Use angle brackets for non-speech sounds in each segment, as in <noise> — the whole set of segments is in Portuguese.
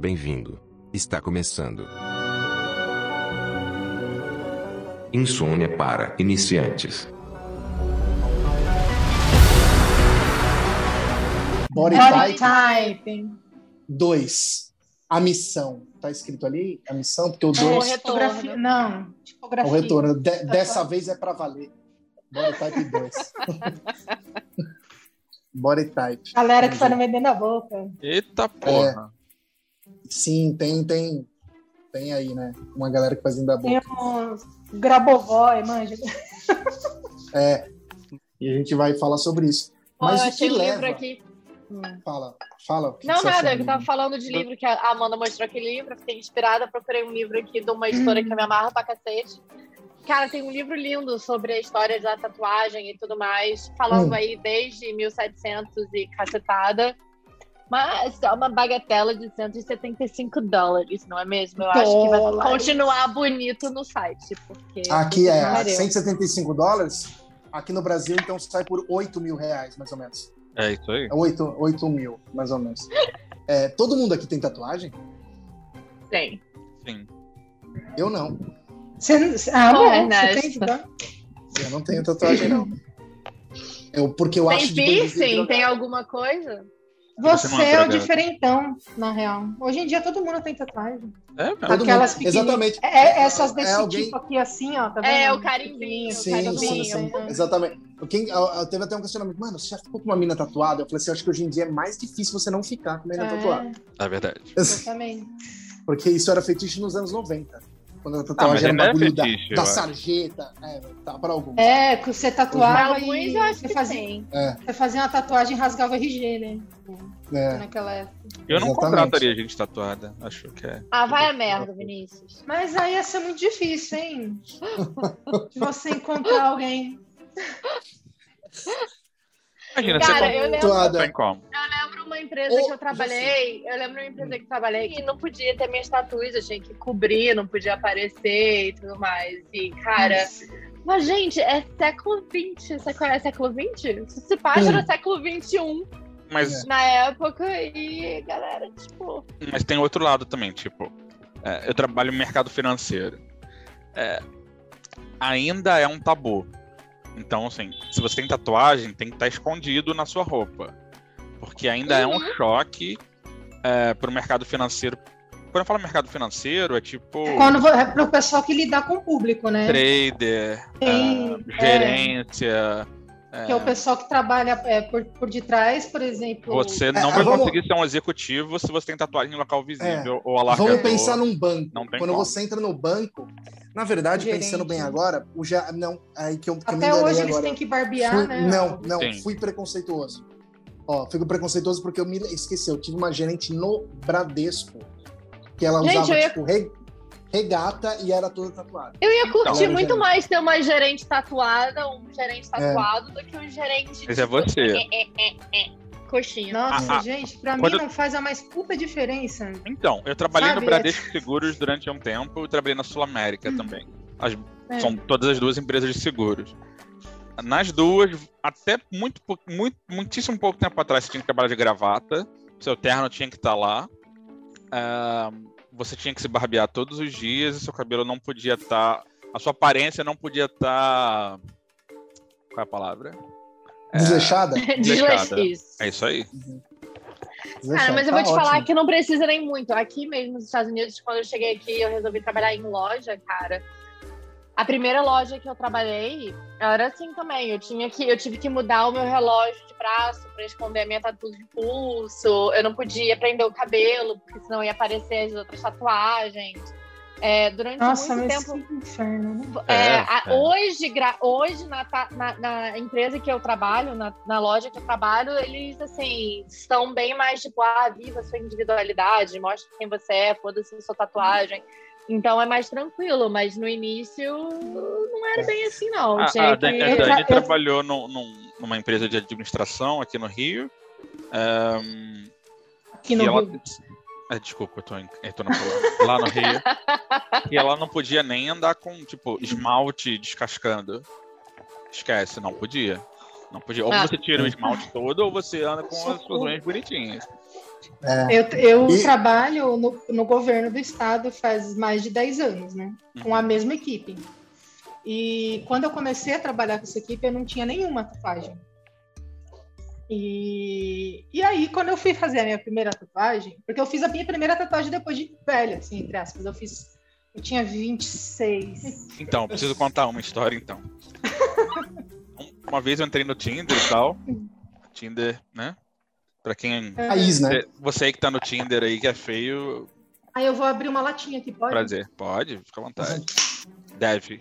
Bem-vindo. Está começando. Insônia para iniciantes. Body, Body Type typing. 2. A missão. Tá escrito ali? A missão? Porque o É, 2 tipografia. Não, é tipografia. o retorno. De- dessa vez é para valer. Body Type 2. <laughs> Body Type. Galera que tá no meio da boca. Eita porra. Sim, tem, tem, tem aí, né? Uma galera que faz ainda Tem boca. uns grabovói, manja. É. E a gente vai falar sobre isso. Mas eu o achei que um leva... livro aqui. Fala, fala. o que Não, que você nada, achou eu tava falando de livro que a Amanda mostrou aquele livro, fiquei inspirada, procurei um livro aqui de uma editora que eu me amarro pra cacete. Cara, tem um livro lindo sobre a história da tatuagem e tudo mais, falando Hum. aí desde 1700 e cacetada. Mas é uma bagatela de 175 dólares, não é mesmo? Eu acho que vai Dólares. continuar bonito no site, porque... Aqui é Pariu. 175 dólares. Aqui no Brasil, então, sai por 8 mil reais, mais ou menos. É isso aí. É 8, 8 mil, mais ou menos. É, todo mundo aqui tem tatuagem? Tem. Sim. Eu não. Você, ah, bom, Ernesto. você tem então? Eu não tenho tatuagem, não. Eu, porque eu Tem acho de piercing? Tem alguma coisa? Você, é é o drogado. diferentão, na real. Hoje em dia todo mundo tem tatuagem. É, mesmo. Aquelas mundo. Exatamente. É, é essas desse É alguém- tipo aqui, assim, ó. Tá É, o carimbinho, Sim, sim, mundo sim. tem. Exatamente. Quem, eu, eu teve até um questionamento, mano, você já ficou com uma mina tatuada? Eu falei assim, eu acho que hoje em dia é mais difícil você não ficar com uma mina tatuada. É, É verdade. <laughs> exatamente. Porque isso era fetiche nos anos 90. Quando a tatuagem mas era é bagulho da, fetiche, da sarjeta. É, tá, para alguns. É, que você Pra tatuava alguns e eu acho você que fazia. É, você fazia uma tatuagem e rasgava o RG, né? é. Naquela época. Eu não Exatamente. contrataria gente tatuada. Acho que é. Ah, vai a merda, Vinícius. Mas aí ia ser muito difícil, hein? <laughs> De você encontrar alguém. <laughs> Imagina, Cara, você eu lembro, como? eu lembro uma empresa que eu trabalhei, eu lembro uma empresa que eu trabalhei e não podia ter minhas tatuas, eu tinha que cobrir, não podia aparecer e tudo mais. E, cara, mas gente, é século XX, século, é século XX? Se passa Hum. no século XXI, Mas, na época, e galera, tipo... mas tem outro lado também, tipo, é, eu trabalho no mercado financeiro. É, ainda é um tabu. Então, assim, se você tem tatuagem, tem que estar escondido na sua roupa. Porque ainda é um Uhum. choque é, pro mercado financeiro. Quando eu falo mercado financeiro, é tipo Quando é pro pessoal que lidar com o público, né? trader, Tem, é, gerência. é, Que é o pessoal que trabalha é, por, por detrás, por exemplo. Você não É, vai vamos- conseguir ser um executivo se você tem tatuagem em local visível ou alargador. Vamos pensar num banco. Quando como. você entra no banco, na verdade, Gerente. pensando bem agora, o já não, aí que eu, que eu me Até enganei hoje eles agora. têm que barbear, Fui- né? Não, não, Sim. fui preconceituoso. Ó, fico preconceituoso porque eu me esqueci, eu tive uma gerente no Bradesco que ela Gente, usava eu ia- tipo re- regata e era toda tatuada. Eu ia curtir Então, muito mais ter uma gerente tatuada, um gerente tatuado, do que um gerente. Mas é você. é, é, é, é, coxinha. Nossa, Ah, ah, gente, pra quando- mim não faz a mais puta diferença. Então, eu trabalhei Sabe, no Bradesco Seguros durante um tempo e trabalhei na Sul América também. As- É. São todas as duas empresas de seguros. Nas duas, até muito, muito, muitíssimo pouco tempo atrás, você tinha que trabalhar de gravata, seu terno tinha que estar lá, ah, você tinha que se barbear todos os dias e seu cabelo não podia estar. a sua aparência não podia estar. qual é a palavra? <laughs> Desleixada? desleixada. Isso. É isso aí. Cara, mas eu Tá vou te falar ótimo. que não precisa nem muito. Aqui mesmo nos Estados Unidos, quando eu cheguei aqui, eu resolvi trabalhar em loja, cara. A primeira loja que eu trabalhei era assim também. Eu tinha que, eu tive que mudar o meu relógio de braço para esconder a minha tatu de pulso. Eu não podia prender o cabelo, porque senão ia aparecer as outras tatuagens. É, durante Nossa, muito mas tempo. que inferno, né? É, É, a- é. Hoje, gra- hoje na, na- na empresa que eu trabalho, na, na loja que eu trabalho, eles assim estão bem mais tipo, ah, viva a sua individualidade, mostre quem você é, foda-se a sua tatuagem. Então é mais tranquilo, mas no início não era bem assim, não. A, a Dan- que- a Dani eu- trabalhou num- numa empresa de administração aqui no Rio. Ahn, Aqui no ela... Rio. Ah, desculpa, eu tô, em... eu tô na lá no Rio. e ela não podia nem andar com, tipo, esmalte descascando. Esquece, não podia. Não podia. Ou Ah. você tira o esmalte todo, ou você anda com as suas unhas bonitinhas. Eu, eu E- trabalho no, no governo do estado faz mais de 10 anos, né? Com a mesma equipe. E quando eu comecei a trabalhar com essa equipe, eu não tinha nenhuma tatuagem. E, e aí, quando eu fui fazer a minha primeira tatuagem, porque eu fiz a minha primeira tatuagem depois de velha, assim, entre aspas. Eu fiz. Eu tinha 26. Então, preciso contar uma história então. Um- <laughs> Uma vez eu entrei no Tinder e tal. Tinder, né? Pra quem. Raiz, né? Você aí que tá no Tinder aí que é feio, Aí eu vou abrir uma latinha aqui, pode? prazer. Pode, fica à vontade. Deve.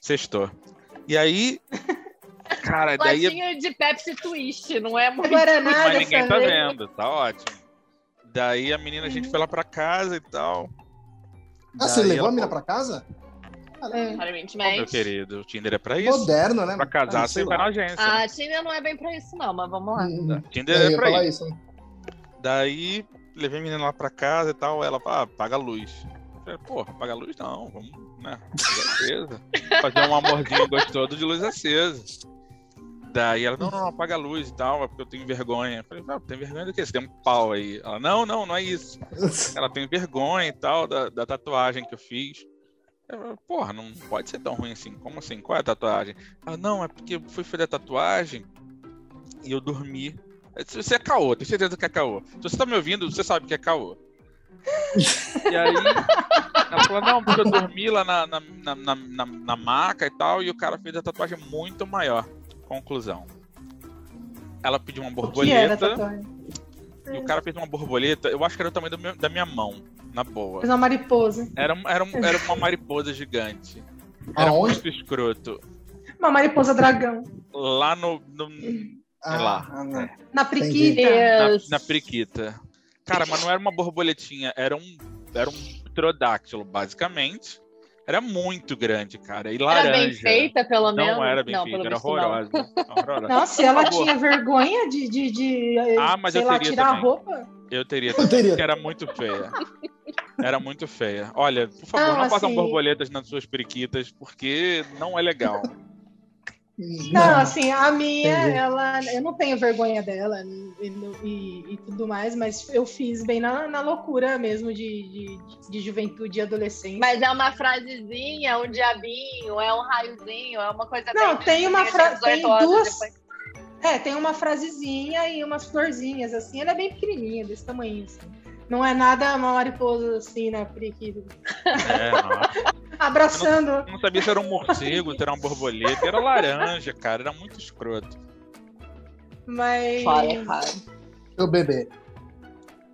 Sextou. E aí. Cara, <laughs> daí. Latinha de Pepsi Twist, não é muito. Guaraná Mas dessa ninguém tá vendo, tá ótimo. Daí a menina, a gente foi lá pra casa e tal. Ah, você Daí levou ela a falou, pra casa? É. Aparentemente. Meu querido, o Tinder é pra isso. Moderno, né? Pra casar, Ah, você sei vai na agência. A Tina não é bem pra isso, não, mas vamos lá. Hum, Tinder eu é ia pra isso. isso. Daí levei a menina lá pra casa e tal. Ela, ah, paga a luz. Eu falei, porra, paga a luz não, vamos, né? Luz acesa. <laughs> Fazer um amorzinho gostoso de luz acesa. Daí ela, não, não, não, apaga a luz e tal, é porque eu tenho vergonha. Eu falei, não, tem vergonha do quê? Você tem um pau aí. Ela, não, não, não é isso. <laughs> Ela tem vergonha e tal da, da tatuagem que eu fiz. Eu, falei, Porra, não pode ser tão ruim assim. Como assim? Qual é a tatuagem? Ela, não, é porque eu fui fazer a tatuagem e eu dormi. Você é caô, tenho certeza que é caô. Se você tá me ouvindo, você sabe que é caô. e aí, ela falou, não, porque eu dormi lá na, na, na, na, na- maca e tal, e o cara fez a tatuagem muito maior. Conclusão. Ela pediu uma borboleta? E o cara fez uma borboleta, eu acho que era o tamanho do meu- da minha mão, na boa. Fez uma mariposa. Era, era, <laughs> era uma mariposa gigante. Era Aonde? muito escroto. Uma mariposa dragão. Lá no, no- Ah, lá. ah, não. Na priquita. na, na priquita. Cara, mas não era uma borboletinha, era um, era um pterodáctilo, basicamente. Era muito grande, cara. E laranja. Era bem feita, pelo menos. Não era bem não, feita, era horrorosa. horrorosa. Se ela tinha vergonha de, de, de Ah, mas sei eu lá, teria tirar a também. roupa. Eu teria, Eu teria. porque era muito feia. Era muito feia. Olha, por favor, Não, não, façam assim- borboletas nas suas periquitas, porque não é legal. Não, assim, a minha, Entendi. ela, eu não tenho vergonha dela e, e- e tudo mais, mas eu fiz bem na, na loucura mesmo de, de, de juventude e adolescência. Mas é uma frasezinha, um diabinho, é um raiozinho, é uma coisa Não, bem tem uma de fra- 18 tem duas- depois. É, tem uma frasezinha e umas florzinhas, assim, ela é bem pequenininha, desse tamanho, assim. Não é nada uma mariposa, assim, na periquita. É, não. Abraçando. Eu não sabia se era um morcego, se era uma borboleta. Era laranja, cara. Era muito escroto. Mas. Fala, cara. Seu bebê.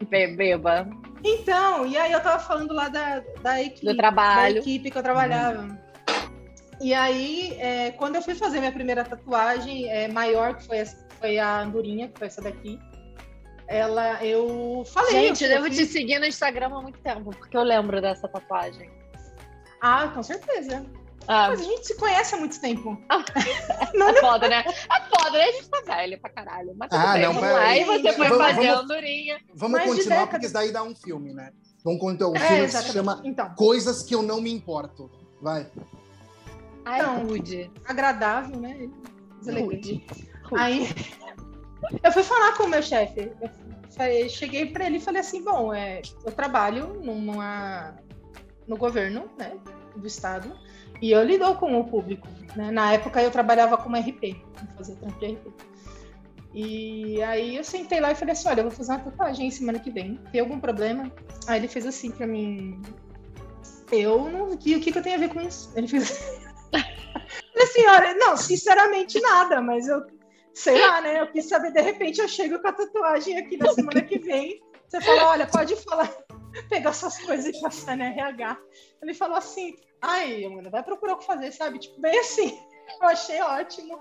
Be- Beba. Então, e aí eu tava falando lá da, da equipe. Do trabalho. Da equipe que eu trabalhava. E aí, é, quando eu fui fazer minha primeira tatuagem é, maior, que foi, essa- foi a andorinha, que foi essa daqui, ela, eu falei. Gente, eu eu devo te seguir no Instagram há muito tempo, porque eu lembro dessa tatuagem. Ah, com certeza. Ah, Mas a gente se conhece há muito tempo. <laughs> é foda, né? É foda, né? A gente tá velho pra caralho. Mas Ah, bem, não, vamos mas- lá. E você foi Vamos- fazer a vamos- andorinha. Vamos Mais continuar, porque isso daí dá um filme, né? Vamos contar um É, filme que se exatamente. chama Então, Coisas que eu não me importo. Vai. Ai, Não. rude. agradável, né? Rude. Aí eu fui falar com o meu chefe. Eu falei- cheguei para ele e falei assim: bom, é, eu trabalho numa, no governo né, do estado e eu lido com o público. né? Na época eu trabalhava como RP, fazia trampo RP. E aí eu sentei lá e falei assim: olha, eu vou fazer uma tatuagem semana que vem. Tem algum problema? Aí ele fez assim para mim. Eu não vi o que, que eu tenho a ver com isso. Ele fez <laughs> Falei assim, olha, não, sinceramente nada, mas eu sei lá, né? Eu quis saber, de repente eu chego com a tatuagem aqui na semana que vem. Você fala, olha, pode falar, pegar suas coisas e passar na RH. Ele falou assim, ai, mano, vai procurar o que fazer, sabe? Tipo, bem assim. Eu achei ótimo.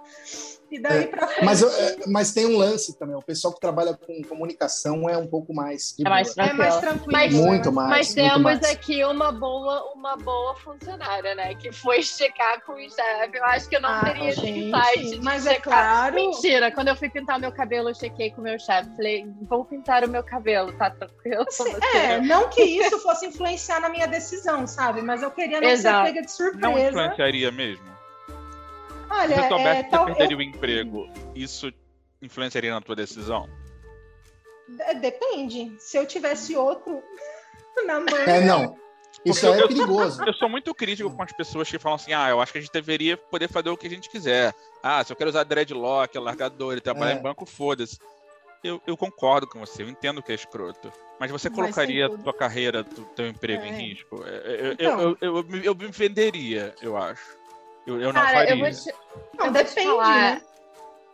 E daí É, pra frente. Mas, eu- é, mas tem um lance também. O pessoal que trabalha com comunicação é um pouco mais. É mais é mais tranquilo. Mas-? Muito mais. Mas muito temos mais. aqui uma boa, uma boa funcionária, né? Que foi checar com o chefe. Eu acho que eu não Ah, teria gente, insight de mas é checar. claro. Mentira, quando eu fui pintar meu cabelo, eu chequei com o meu chefe. Falei, vou pintar o meu cabelo, tá tranquilo? com Sim, você? É, não que isso fosse influenciar na minha decisão, sabe? Mas eu queria não Exato. ser pega de Não surpresa. influenciaria mesmo? Olha, Se você é, tal- você perderia o emprego, isso influenciaria na tua decisão? É, Depende. Se eu tivesse outro <laughs> na mão. É, não. Isso é eu- perigoso. Eu sou muito crítico com as pessoas que falam assim: ah, eu acho que a gente deveria poder fazer o que a gente quiser. Ah, se eu quero usar dreadlock, largador e trabalhar É. em banco, foda-se. Eu, eu concordo com você, eu entendo que é escroto. Mas você colocaria tudo. tua carreira, tu- teu emprego em É. risco? É, é, Eu, Então. eu, eu, eu, eu me venderia, eu acho. Eu, eu não Cara, faria. eu vou te, Não, eu vou te depende, falar, né?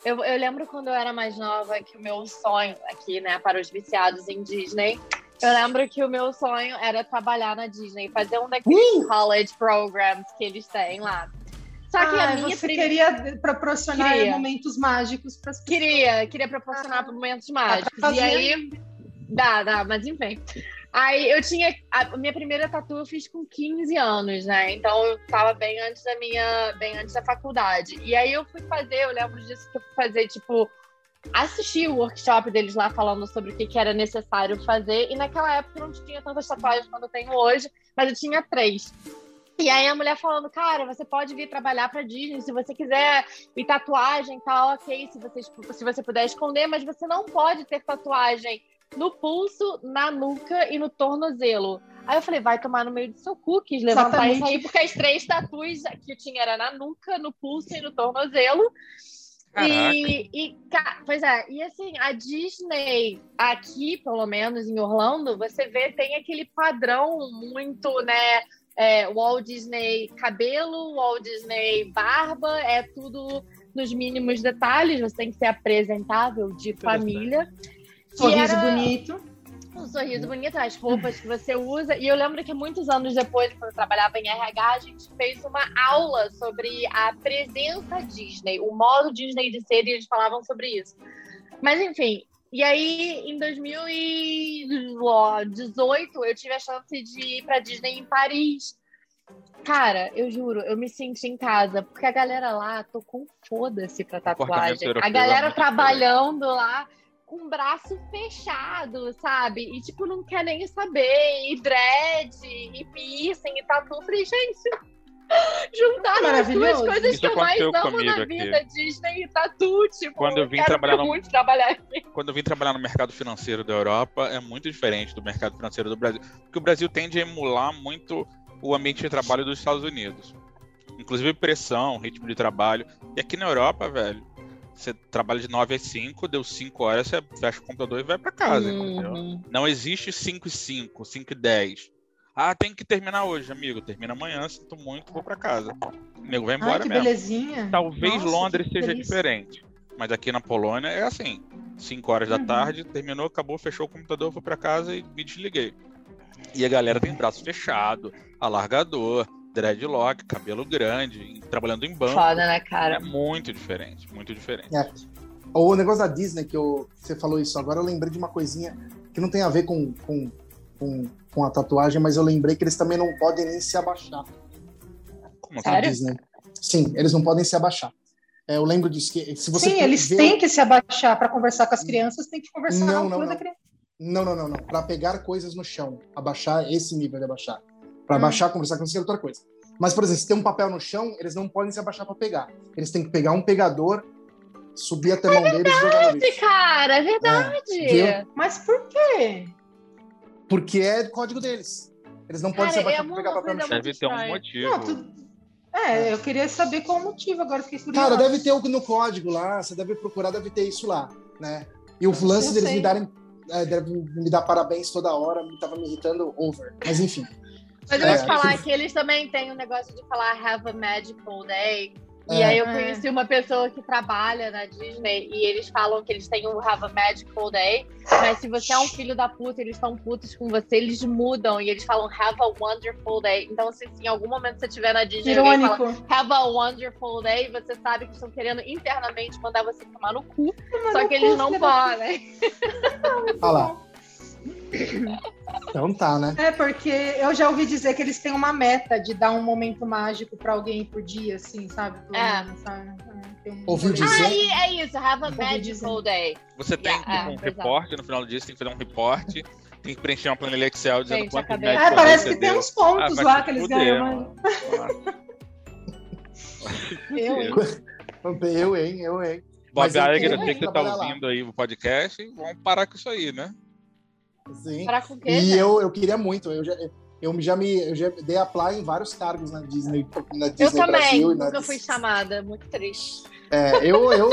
Eu, eu lembro quando eu era mais nova que o meu sonho aqui, né, para os viciados em Disney, eu lembro que o meu sonho era trabalhar na Disney, fazer um daqueles college programs que eles têm lá. Só que Ah, a minha você primeira. queria proporcionar Queria. momentos mágicos para as pessoas. Queria, queria proporcionar Ah. momentos mágicos. fazer. E aí. Dá, dá, mas enfim. Aí eu tinha. A minha primeira tatu eu fiz com 15 anos, né? Então eu tava bem antes da minha. bem antes da faculdade. E aí eu fui fazer, eu lembro disso que eu fui fazer, tipo. Assistir o workshop deles lá falando sobre o que, que era necessário fazer. E naquela época eu não tinha tantas tatuagens quanto eu tenho hoje, mas eu tinha três. E aí a mulher falando, cara, você pode vir trabalhar pra Disney se você quiser, e tatuagem tá ok, se você, se você puder esconder, mas você não pode ter tatuagem no pulso, na nuca e no tornozelo. Aí eu falei, vai tomar no meio do seu cu, quis levantar Exatamente. isso aí, porque as três tatuas que eu tinha era na nuca, no pulso e no tornozelo. E, e, pois é, e assim, a Disney, aqui, pelo menos em Orlando, você vê, tem aquele padrão muito, né? É, Walt Disney cabelo, Walt Disney barba, é tudo nos mínimos detalhes, você tem que ser apresentável de família. Sorriso era- bonito. um sorriso bonito, as roupas que você usa. E eu lembro que muitos anos depois, quando eu trabalhava em RH, a gente fez uma aula sobre a presença Disney, o modo Disney de ser, e eles falavam sobre isso. Mas enfim, e aí em 2018 eu tive a chance de ir pra Disney em Paris. Cara, eu juro, eu me senti em casa, porque a galera lá tocou um foda-se pra tatuagem. A é galera trabalhando lá com o braço fechado, sabe? E, tipo, não quer nem saber. E dread, e piercing, e tatu. Eu Falei, gente, <laughs> juntaram as duas coisas Isso que eu mais amo na aqui. vida. Disney e tatu, tipo, Quando eu vim quero trabalhar no- muito trabalhar aqui. quando eu vim trabalhar no mercado financeiro da Europa, é muito diferente do mercado financeiro do Brasil. Porque o Brasil tende a emular muito o ambiente de trabalho dos Estados Unidos. Inclusive pressão, ritmo de trabalho. E aqui na Europa, velho, você trabalha de 9 às 5, deu 5 horas, você fecha o computador e vai pra casa, entendeu? Uhum. Não existe 5 e 5, 5 e 10. Ah, tem que terminar hoje, amigo. Termina amanhã, sinto muito, vou pra casa. O nego vai embora Ai, que mesmo. belezinha. Talvez Nossa, Londres que seja delícia. diferente. Mas aqui na Polônia é assim: 5 horas da Uhum. tarde, terminou, acabou, fechou o computador, fui pra casa e me desliguei. E a galera tem braço fechado, alargador, dreadlock, cabelo grande, trabalhando em banco. Foda, né, É cara? muito diferente, muito diferente. É. O negócio da Disney, que eu, você falou isso agora, eu lembrei de uma coisinha que não tem a ver com, com, com, com a tatuagem, mas eu lembrei que eles também não podem nem se abaixar. Como na assim? Sério? Disney. Sim, eles não podem se abaixar. É, eu lembro disso, que se você Sim, eles vê- têm que se abaixar para conversar com as crianças, tem que conversar na Não, altura não, da não. criança. Não, não, não, não. Para pegar coisas no chão. Abaixar esse nível de abaixar. Para Hum. abaixar, conversar com você é outra coisa. Mas, por exemplo, se tem um papel no chão, eles não podem se abaixar para pegar. Eles têm que pegar um pegador, subir até a mão deles e jogar no lixo. Cara, é verdade. É? Mas por quê? Porque é código deles. Eles não podem Cara, se abaixar é para pegar papel no chão. Deve ter um motivo. Não, tu- É, eu queria saber qual o motivo, agora fiquei curiosa. Cara, deve ter algo no código lá, você deve procurar, deve ter isso lá, né? E o lance deles sei. me darem, é, deve me dar parabéns toda hora, me tava me irritando over. Mas enfim. Mas eu vou É. te falar que eles também têm um negócio de falar have a magical day. E É. aí eu É. conheci uma pessoa que trabalha na Disney e eles falam que eles têm um have a magical day. Mas se você é um filho da puta, eles estão putos com você, eles mudam e eles falam have a wonderful day. Então, se, se em algum momento você estiver na Disney e fala have a wonderful day, você sabe que estão querendo internamente mandar você tomar no cu. Tomar Só no que eles cu, não podem. Olha lá. Então tá, né? É, porque eu já ouvi dizer que eles têm uma meta de dar um momento mágico pra alguém por dia, assim, sabe? Pelo É. menos, sabe? É, tem um Ouviu dizer? Ah, é isso, have a magical day. Você tem Yeah, um é, exato. reporte no final disso, tem que fazer um reporte, tem que preencher uma planilha Excel dizendo Gente, quanto médico É, parece você que tem deu. uns pontos Ah, lá que eles ganham, eu, hein? Eu, hein? Eu, hein? Bob eu Iger, eu sei que você tá lá. ouvindo aí o podcast, vamos parar com isso aí, né? Sim. Com quê? E eu, eu queria muito. Eu já, eu já me eu já dei apply em vários cargos na Disney, na Disney Eu também, Brasil. e na nunca fui chamada, muito triste. É, eu, eu,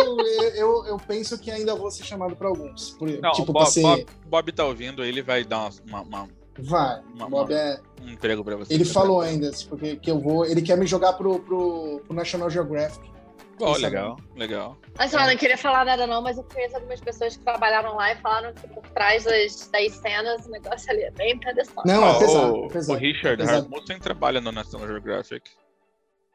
eu, eu penso que ainda vou ser chamado para alguns. Por, Não, tipo, Bob, ser. Bob, Bob tá ouvindo, ele vai dar uma, uma- Vai. Uma- Bob é. um emprego pra você. Ele falou ainda, tipo, que, que eu vou. Ele quer me jogar pro, pro, pro National Geographic. Pô, Isso é legal, legal. Assim, eu não queria falar nada não, mas eu conheço algumas pessoas que trabalharam lá e falaram que por trás das, das cenas o negócio ali é bem interessante. Não, é pesado. o, é pesado. o Richard é. Rasmussen trabalha no National Geographic.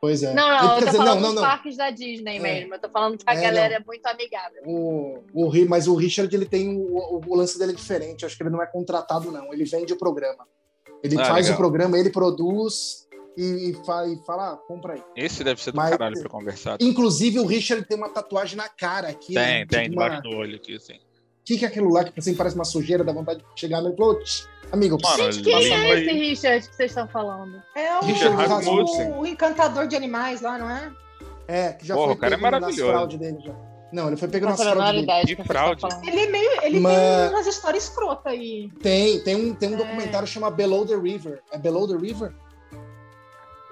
Pois é. Não, não, Quer eu tô dizer, falando não, não, dos não. parques da Disney É. mesmo. Eu tô falando que a É, galera é muito amigável. O, o, mas o Richard ele tem o, o, lance dele é diferente. Acho que ele não é contratado, não. Ele vende o programa. Ele Ah, faz legal. o programa, ele produz e, e, fa- e fala, ah, compra aí. Esse deve ser do Mas- caralho pra conversar. Inclusive, o Richard tem uma tatuagem na cara aqui. Tem, né? tem, Tipo uma- debaixo do olho aqui, assim. O que, que é aquilo lá que assim, parece uma sujeira, dá vontade de chegar e falar, "Tch, amigo, Mano, Gente, quem Nossa, é esse Richard que vocês estão falando? É o, Richard Rasmussen. o, o encantador de animais lá, não é? é, que já Porra, foi o cara é maravilhoso. fraudes dele já. Não, ele foi pego Não nas faço a menor fraudes estão fraude. Ele é meio. Ele Mas- tem umas histórias escrotas aí. Tem, tem um, tem um É. documentário que chama Below the River. É Below the River?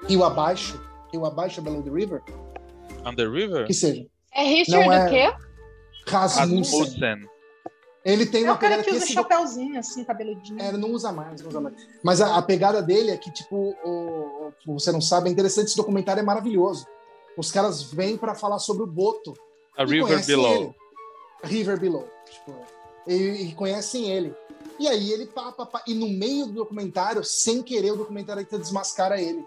Rio Abaixo? Rio Abaixo é Below the River? On the River? Que seja. É Richard Não é- o quê? Rasmussen. Rasmussen. Ele tem É uma o cara pegada que usa chapéuzinho, assim, cabeludinho. É, não usa mais, não usa mais. Mas a, a pegada dele é que, tipo, o, o- você não sabe, é interessante, esse documentário é maravilhoso. Os caras vêm pra falar sobre o Boto. A River Below. ele. River Below. Tipo, e, e conhecem ele. E aí ele pá, pá, pá, e no meio do documentário, sem querer, o documentário desmascara ele.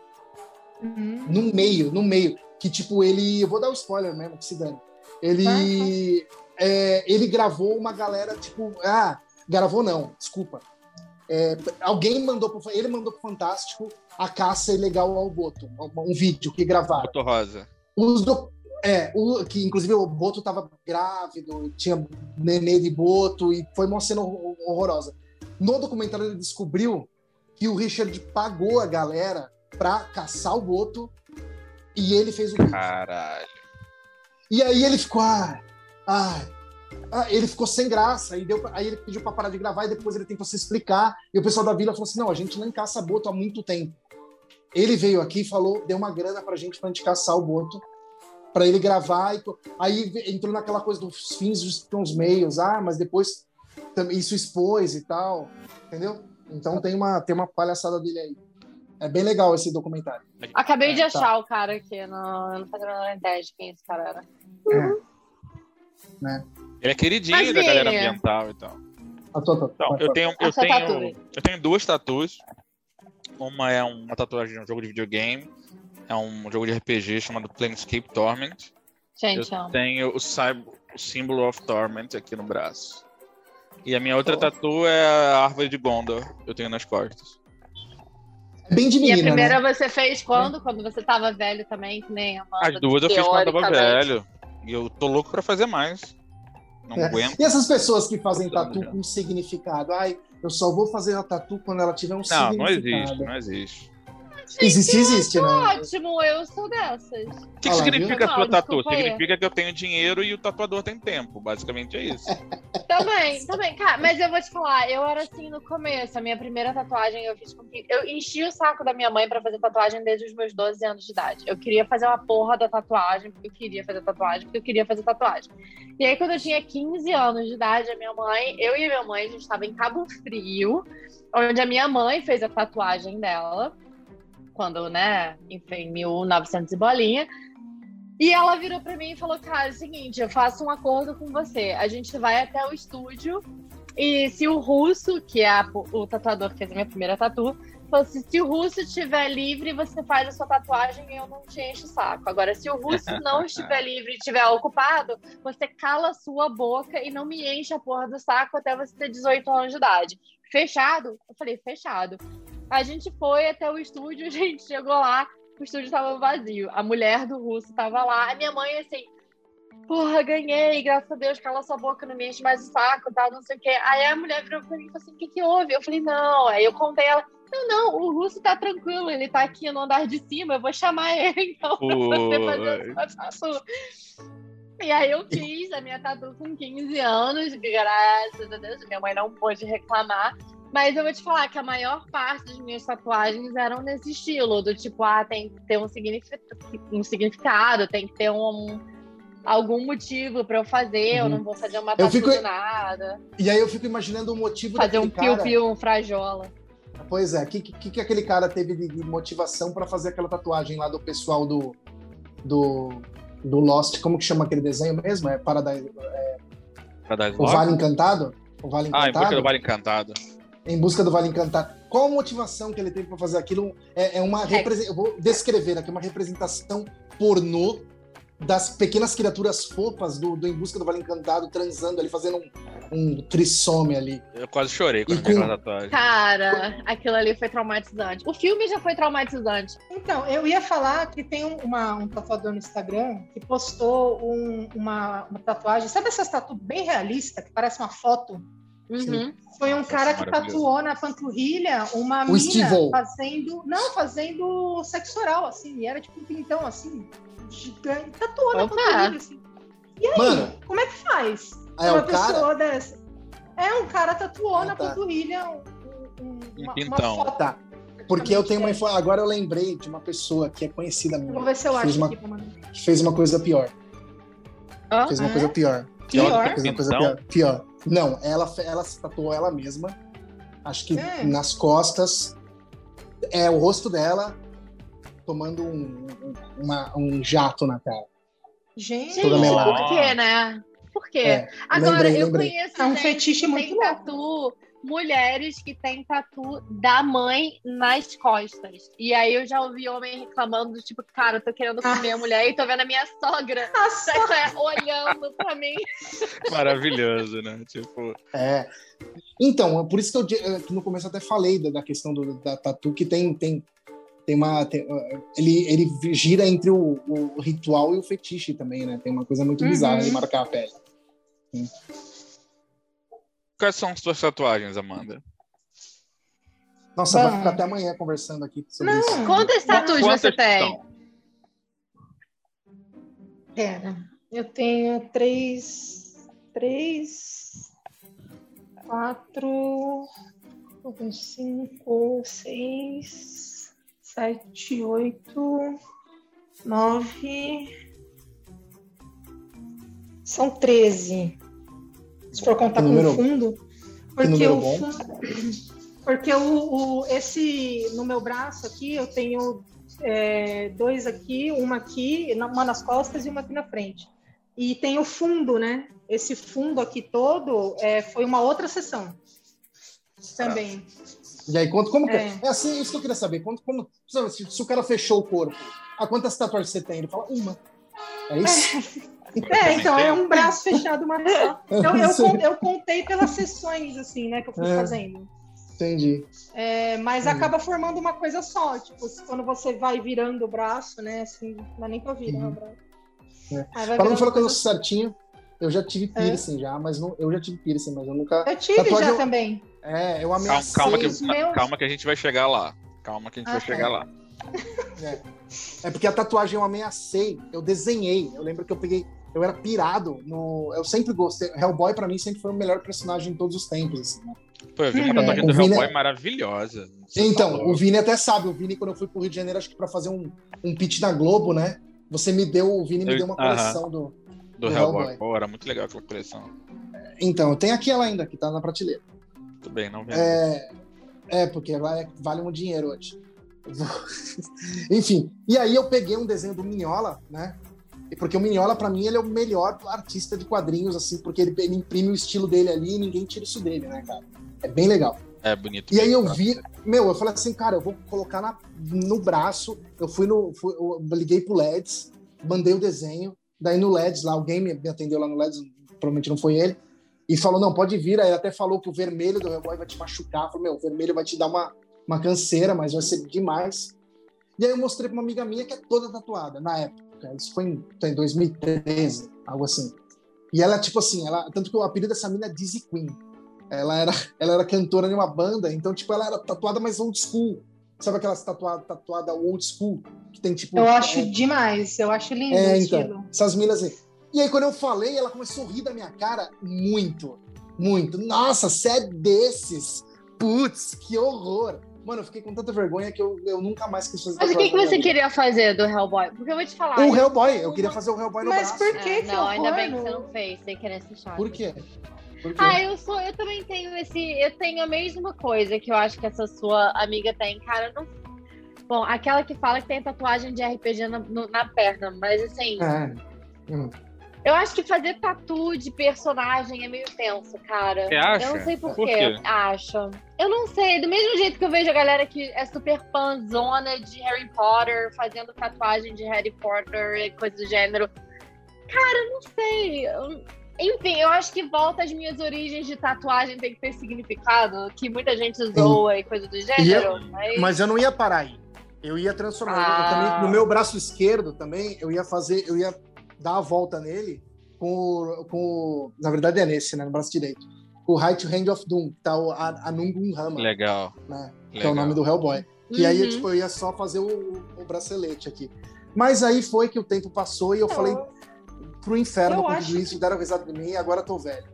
Uhum. No meio, no meio. Que tipo, ele. Eu vou dar o spoiler mesmo, que se dane. Ele. é, ele gravou uma galera, tipo. Ah, gravou não, desculpa. É, alguém mandou pro. Ele mandou pro Fantástico a caça ilegal ao Boto. Um, um vídeo que gravaram. Boto Rosa. Os do- é, o, que inclusive o Boto tava grávido, tinha nenê de Boto, e foi uma cena hor- horrorosa. No documentário ele descobriu que o Richard pagou a galera pra caçar o Boto e ele fez o vídeo. Caralho. E aí ele ficou, ah, ah, ah, ele ficou sem graça, e deu, aí ele pediu pra parar de gravar, e depois ele tentou se explicar, e o pessoal da vila falou assim, não, a gente nem caça boto há muito tempo. Ele veio aqui e falou, deu uma grana pra gente, pra gente caçar o boto, pra ele gravar, e, aí entrou naquela coisa dos fins justificam os meios, ah, mas depois isso expôs e tal, entendeu? Então tem uma, tem uma palhaçada dele aí. É bem legal esse documentário. Acabei de É, achar o cara aqui, não, eu não fazia a ideia de quem esse cara era. Ele é queridinho Mas, da galera ambiental e tal. Ah, tô, tô, Então, pode eu tenho, eu Essa tatu tenho, eu tenho duas tatuas. Uma é uma tatuagem de um jogo de videogame. É um jogo de RPG chamado Planescape Torment. Gente, eu ó. tenho o, cyber, o símbolo of Torment aqui no braço. E a minha outra Oh. tatu é a árvore de Gondor. Eu tenho nas costas. Bem de E a menina, primeira né? você fez quando? Quando você tava velho também, que nem a Amanda, As duas eu fiz quando eu tava velho. E eu tô louco pra fazer mais. Não É. aguento. E essas pessoas que fazem tatu com significado? Ai, eu só vou fazer a tatu quando ela tiver um Não, significado. não existe, não existe. Existe, existe, né? Ótimo, eu sou dessas. O que, significa viu? a sua tatu? Significa que eu tenho dinheiro e o tatuador tem tempo. Basicamente é isso. <laughs> Também, também. Cara, mas eu vou te falar, eu era assim no começo. A minha primeira tatuagem eu fiz com que. Eu enchi o saco da minha mãe pra fazer tatuagem desde os meus 12 anos de idade. Eu queria fazer uma porra da tatuagem, porque eu queria fazer tatuagem, porque eu queria fazer tatuagem. E aí, quando eu tinha 15 anos de idade, a minha mãe, eu e a minha mãe, a gente estava em Cabo Frio, onde a minha mãe fez a tatuagem dela. Quando, né, enfim, 1900 e bolinha. E ela virou pra mim e falou: Cara, é o seguinte, eu faço um acordo com você. A gente vai até o estúdio e se o russo, que é a- o tatuador que fez a minha primeira tatu, falou assim: se o russo estiver livre, você faz a sua tatuagem e eu não te encho o saco. Agora, se o russo não <laughs> estiver livre e estiver ocupado, você cala a sua boca e não me enche a porra do saco até você ter 18 anos de idade. Fechado? Eu falei: fechado. A gente foi até o estúdio, <laughs> a gente chegou lá, o estúdio tava vazio. A mulher do russo tava lá. A minha mãe, assim, porra, ganhei, graças a Deus, cala sua boca, não me enche mais o saco, tal, não sei o quê. Aí a mulher virou pra mim e falou assim: o que, que houve? Eu falei, não. Aí eu contei ela. Não, não, o russo tá tranquilo, ele tá aqui no andar de cima, eu vou chamar ele <laughs> então pra você fazer a sua tatu. E aí eu fiz a minha tatu com 15 anos, graças a Deus, minha mãe não pôde reclamar. Mas eu vou te falar que a maior parte das minhas tatuagens eram nesse estilo, do tipo, ah, tem que ter um, significado, um significado tem que ter um, algum motivo para eu fazer, uhum. eu não vou fazer uma tatu fico... do nada. E aí eu fico imaginando o motivo Fazer um piu-piu, um frajola. Pois é, o que, que, que aquele cara teve de, de motivação para fazer aquela tatuagem lá do pessoal do, do, do Lost? Como que chama aquele desenho mesmo? É Paradise. É, Paradise o Vale Encantado? O Vale Encantado? Ah, em busca do Vale Encantado. Em busca do Vale Encantado. Qual a motivação que ele teve para fazer aquilo? É, é uma é. Eu vou descrever aqui uma representação pornô das pequenas criaturas fofas do, do Em Busca do Vale Encantado transando ali, fazendo um, um trissome ali. Eu quase chorei quando com... aquela tatuagem. Cara, aquilo ali foi traumatizante. O filme já foi traumatizante. Então, eu ia falar que tem uma, um tatuador no Instagram que postou um, uma, uma tatuagem, sabe essas tatu bem realista, que parece uma foto? Uhum. Foi um cara que tatuou na panturrilha uma o mina fazendo. Não, fazendo sexo oral, assim. E era tipo um pintão assim gigante, tatuou na panturrilha, assim. E aí, Mano, como é que faz? É uma pessoa cara... dessa. É, um cara tatuou ah, na tá. panturrilha um, um, uma, então. uma foto. Tá. Porque eu tenho uma informação. Agora eu lembrei de uma pessoa que é conhecida minha. Vou ver se eu acho uma, aqui, que fez uma coisa pior. Ah, fez uma é? coisa pior. Pior? Fez uma coisa pior. pior. Não, ela, ela se tatuou ela mesma. Acho que é. nas costas. É o rosto dela tomando um, uma, um jato na cara. Gente, por quê, né? Por quê? É, Agora, lembrei, eu lembrei. conheço é um fetiche muito tatu, mulheres que têm tatu da mãe nas costas. E aí eu já ouvi homem reclamando do tipo, cara, eu tô querendo comer a mulher e tô vendo a minha sogra a olhando pra mim. <laughs> Maravilhoso, né? Tipo. É. Então, por isso que eu no começo até falei da, da questão do, da tatu que tem, tem tem uma tem, ele, ele gira entre o, o, ritual e o fetiche também, né? Tem uma coisa muito uhum. bizarra de marcar a pele. Sim. Quais são as suas tatuagens, Amanda? Nossa, Bom. vai ficar até amanhã conversando aqui sobre Não, isso. Quantas tatuas você tem? Pera, eu tenho três, três, quatro, cinco, seis, sete, oito, nove. São treze. Se for contar com o fundo. Porque o fundo, porque o, o, esse no meu braço aqui eu tenho é, dois aqui, uma aqui, uma nas costas e uma aqui na frente. E tem o fundo, né? Esse fundo aqui todo é, foi uma outra sessão também. E aí, quanto, como é. Que, é assim, isso que eu queria saber. Quanto, como, se, se, o cara fechou o corpo, a quantas tatuagens você tem? Ele fala, uma. É isso? <laughs> É, é então é um braço fechado, uma só. <laughs> Eu, eu, eu, contei pelas sessões, assim, né, que eu fui é. fazendo. Entendi. É, mas Entendi. acaba formando uma coisa só. Tipo, quando você vai virando o braço, né, assim, não é nem pra virar uhum. o braço. É. Falando falar coisa certinho, eu já tive é. piercing já, mas não, eu já tive piercing, mas eu nunca. Eu tive Tatuagem, já eu, também. É, eu ameacei. Calma, calma, que, meus... calma que a gente vai chegar lá. Calma que a gente ah, vai chegar lá. É. é porque a tatuagem eu ameacei, eu desenhei. Eu lembro que eu peguei, eu era pirado no. Eu sempre gostei. Hellboy pra mim sempre foi o melhor personagem de todos os tempos. Assim, né? Pô, eu vi uma tatuagem é, do Hellboy Vini... maravilhosa. Então, falou. o Vini até sabe. O Vini, quando eu fui pro Rio de Janeiro, acho que pra fazer um, um pitch da Globo, né? Você me deu, o Vini me deu uma coleção do, do, do Hellboy. Hellboy. Pô, era muito legal aquela coleção. Então, tem aqui ela ainda, que tá na prateleira. Tudo bem, não vendo. É, é porque vai, vale um dinheiro hoje. <laughs> Enfim, e aí eu peguei um desenho do Minhola, né? Porque o Minhola, para mim, ele é o melhor artista de quadrinhos, assim, porque ele, ele, imprime o estilo dele ali e ninguém tira isso dele, né, cara? É bem legal. É bonito. E aí eu vi, meu, eu falei assim, cara, eu vou colocar na, no braço. Eu fui no. Fui, eu liguei pro LEDs, mandei o desenho. Daí no LEDs lá, alguém me atendeu lá no LEDs, provavelmente não foi ele e falou: não, pode vir. Aí ele até falou que o vermelho do Hellboy vai te machucar. Falou: meu, o vermelho vai te dar uma, uma canseira, mas vai ser demais. E aí eu mostrei para uma amiga minha que é toda tatuada, na época. Isso foi em, em 2013, algo assim. E ela, tipo assim, ela, tanto que o apelido dessa mina é Dizzy Queen. Ela era, <laughs> ela era cantora de uma banda, então, tipo, ela era tatuada mais old school. Sabe aquelas tatuadas tatuada old school? Que tem, tipo. Eu acho é, demais, eu acho lindo é, então, Essas minas, assim, E aí, quando eu falei, ela começou a rir da minha cara muito, muito. Nossa, você é desses? Putz, que horror. Mano, eu fiquei com tanta vergonha que eu, eu nunca mais quis fazer Mas o que, que você queria fazer do Hellboy? Porque eu vou te falar. O eu- Hellboy, eu queria fazer o Hellboy no Mas braço. por Ah, que que não, ainda bem que você não? fez, sem querer ser chato. Por quê? Por quê? Ah, eu sou, eu também tenho esse, eu tenho a mesma coisa que eu acho que essa sua amiga tem, cara. Não... Bom, aquela que fala que tem tatuagem de RPG na, no- na perna, mas assim, É. Hum. Eu acho que fazer tatu de personagem é meio tenso, cara. Você acha? Eu não sei por, Por quê. quê? Acho. Eu não sei. Do mesmo jeito que eu vejo a galera que é super fãzona de Harry Potter, fazendo tatuagem de Harry Potter e coisa do gênero. Cara, eu não sei. Eu- Enfim, eu acho que volta às minhas origens de tatuagem tem que ter significado, que muita gente zoa e coisa do gênero. mas... Mas eu não ia parar aí. Eu ia transformar. eu Ah. também, no meu braço esquerdo também, eu ia fazer, eu ia dar a volta nele com, o- com o- na verdade é nesse, né, no braço direito. O Right Hand of Doom, que tá o A- Anungun Rama, Legal. né, que é legal. o nome do Hellboy. Que aí Uhum. tipo, eu ia só fazer o, o bracelete aqui. Mas aí foi que o tempo passou e eu falei pro inferno eu com tudo isso, deram risada de mim e agora tô velho.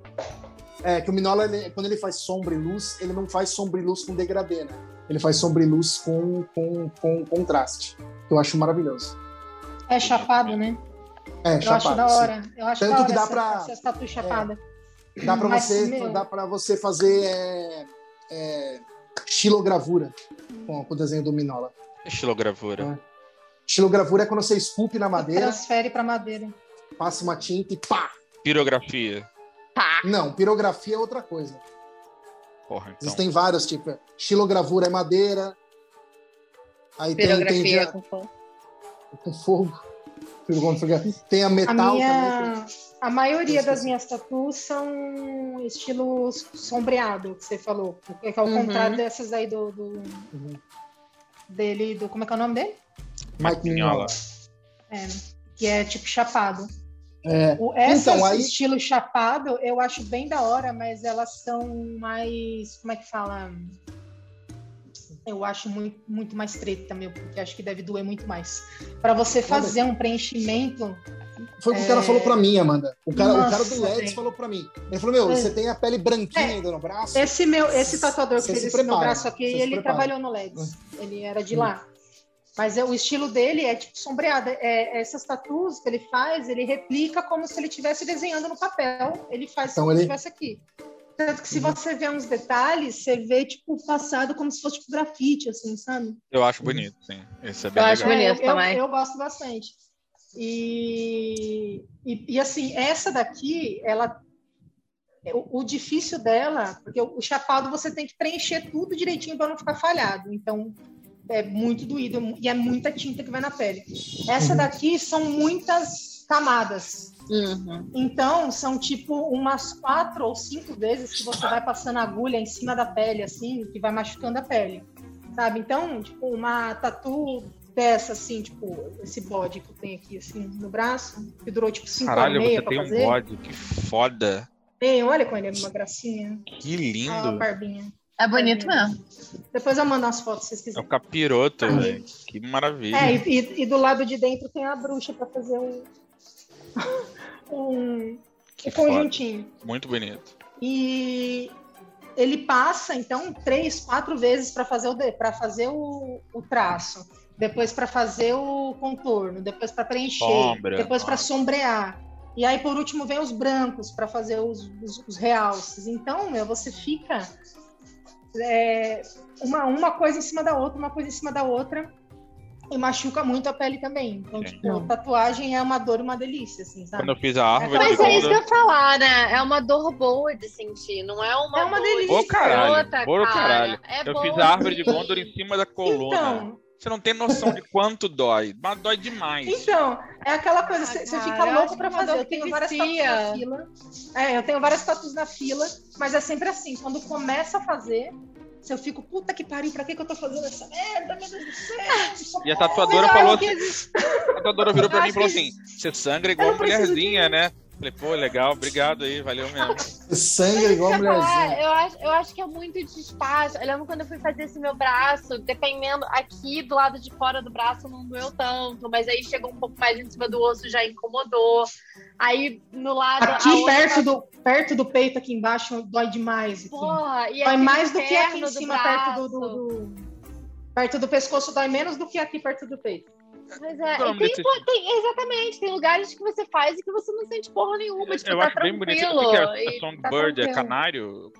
É, que o Minola, ele- quando ele faz sombra e luz, ele não faz sombra e luz com degradê, né? Ele faz sombra e luz com, com, com contraste. Que eu acho maravilhoso. É chapado, né? É, Eu chapado. acho da sim. hora. Eu acho Tanto da hora que dá essa, pra- essa tatu chapada. Dá pra Mas, você, meu- dá pra você fazer é, é, xilogravura com, com o desenho do Minola. Estilogravura. Xilogravura é quando você esculpe na madeira, Transfere pra madeira. passa uma tinta e pá! Pirografia. Tá. Não, pirografia é outra coisa. Porra, então. Existem vários tipos. Xilogravura é madeira. Aí tem, tem, Pirografia já- com fogo. com fogo. Tem a A metal também. minha, a maioria das minhas tatuas são estilo sombreado, que você falou. Que é ao Uhum. contrário dessas aí do, do- Uhum. dele, do como é que é o nome dele? Mike Mignola. É, que é tipo chapado. É, O, essas Então, aí- estilo chapado eu acho bem da hora, mas elas são mais. Como é que fala? Eu acho muito, muito mais treta, meu, porque acho que deve doer muito mais. Para você fazer um preenchimento, foi o que o cara É. falou pra mim, Amanda. O cara, o cara do Nossa, LEDs falou pra mim. Ele falou: Meu, É. você tem a pele branquinha É. ainda no braço. esse meu, esse tatuador que fez se esse meu braço aqui, se ele trabalhou no LEDs. Ele era de lá. Mas é, o estilo dele é tipo sombreado. É, essas tatuas que ele faz, ele replica como se ele estivesse desenhando no papel. Ele faz Então como se ele- estivesse aqui. Tanto que se Uhum. você vê uns detalhes, você vê tipo passado como se fosse tipo grafite, assim, sabe? Eu acho bonito, sim. Esse é bem Eu acho legal. bonito eu, também. Eu, gosto bastante. E, e, e, assim, essa daqui, ela. O, o difícil dela, porque o, o chapado você tem que preencher tudo direitinho para não ficar falhado. Então, é muito doído e é muita tinta que vai na pele. Essa Uhum. daqui são muitas camadas. Uhum. Então, são tipo umas quatro ou cinco vezes que você vai passando a agulha em cima da pele, assim, que vai machucando a pele. Sabe? Então, tipo, uma tatu dessa, assim, tipo, esse bode que eu tenho aqui, assim, no braço, que durou tipo cinco Caralho, horas e meia você pra tem um fazer. bode. Que foda. Tem, olha com ele, é uma gracinha. Que lindo. barbinha. É bonito mesmo. Depois eu mando umas fotos se vocês É quiserem. o capiroto, velho. Que maravilha. É, e, e- do lado de dentro tem a bruxa pra fazer um, um, Que um foda. conjuntinho. Muito bonito. E ele passa, então, três, quatro vezes para fazer, o, para fazer o, o traço, depois para fazer o contorno, depois para preencher, Sombra, depois para sombrear. E aí, por último, vem os brancos para fazer os, os, os realces. Então, meu, você fica é, uma, uma coisa em cima da outra, uma coisa em cima da outra. E machuca muito a pele também. Então, Sim. tipo, tatuagem é uma dor e uma delícia, assim, sabe? Quando eu fiz a árvore Mas é isso que eu ia falar, né? É uma dor boa de sentir, não é uma É uma dor delícia. Ô, caralho, ô, cara. caralho. É Eu fiz a árvore de Gondor em cima da coluna. Então, Você não tem noção de quanto dói. Mas dói demais. Então, é aquela coisa, Ah, você cara, fica louco pra uma fazer. Eu tenho várias tatuas vicia. na fila. É, eu tenho várias tatuas na fila, mas é sempre assim, quando começa a fazer, se eu fico, puta que pariu, pra que, que eu tô fazendo essa merda, meu Deus do céu? E a tatuadora falou assim, que- a tatuadora virou pra mim e falou assim: você sangra igual mulherzinha, né? Falei, pô, legal, obrigado aí, valeu mesmo. <laughs> Sangue igual eu ia falar, mulherzinha. eu, acho, eu acho que é muito de espaço. Eu lembro quando eu fui fazer esse meu braço, dependendo, aqui do lado de fora do braço não doeu tanto, mas aí chegou um pouco mais em cima do osso, já incomodou. Aí no lado. Aqui outra- perto do, perto do peito, aqui embaixo, dói demais. Aqui. Porra, e Dói mais do que aqui em cima, perto do, do, do- Perto do pescoço dói menos do que aqui perto do peito. Mas é, Não, tem, tem- exatamente, tem lugares que você faz e que você não sente porra nenhuma, tipo, Eu tá acho bem bonito. tranquilo. O que é? É Songbird, tá é tranquilo. canário?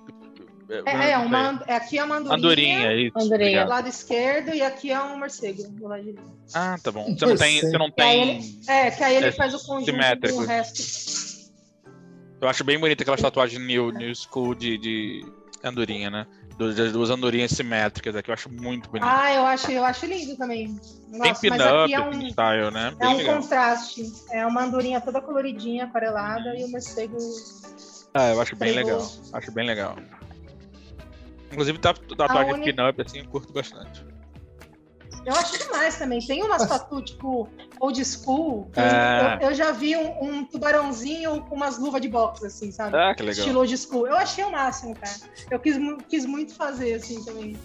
É, é, uma, é aqui é uma andorinha, Andorinha, isso. Andorinha. do lado esquerdo e aqui é um morcego do lado direito. Ah, tá bom. Você não tem. Você não tem... É, que aí ele É faz o conjunto simétrico. do resto. Eu acho bem bonita aquelas tatuagens new, new school de, de andorinha, né? Das duas andorinhas simétricas aqui, eu acho muito bonito. Ah, eu acho, eu acho lindo também. Nossa, mas pin-up, é um, style, né? é Bem um legal. contraste. É uma andorinha toda coloridinha, aquarelada, e o morcego. Ah, eu acho bem legal. Acho bem legal. Inclusive, tá- tatuagem A uni- pin-up, assim, eu curto bastante. Eu acho demais também. Tem umas tatu, tipo, old school. que É. eu, eu já vi um, um tubarãozinho com umas luvas de boxe, assim, sabe? Ah, que legal. Estilo old school. Eu achei o máximo, cara. Eu quis, quis muito fazer, assim, também.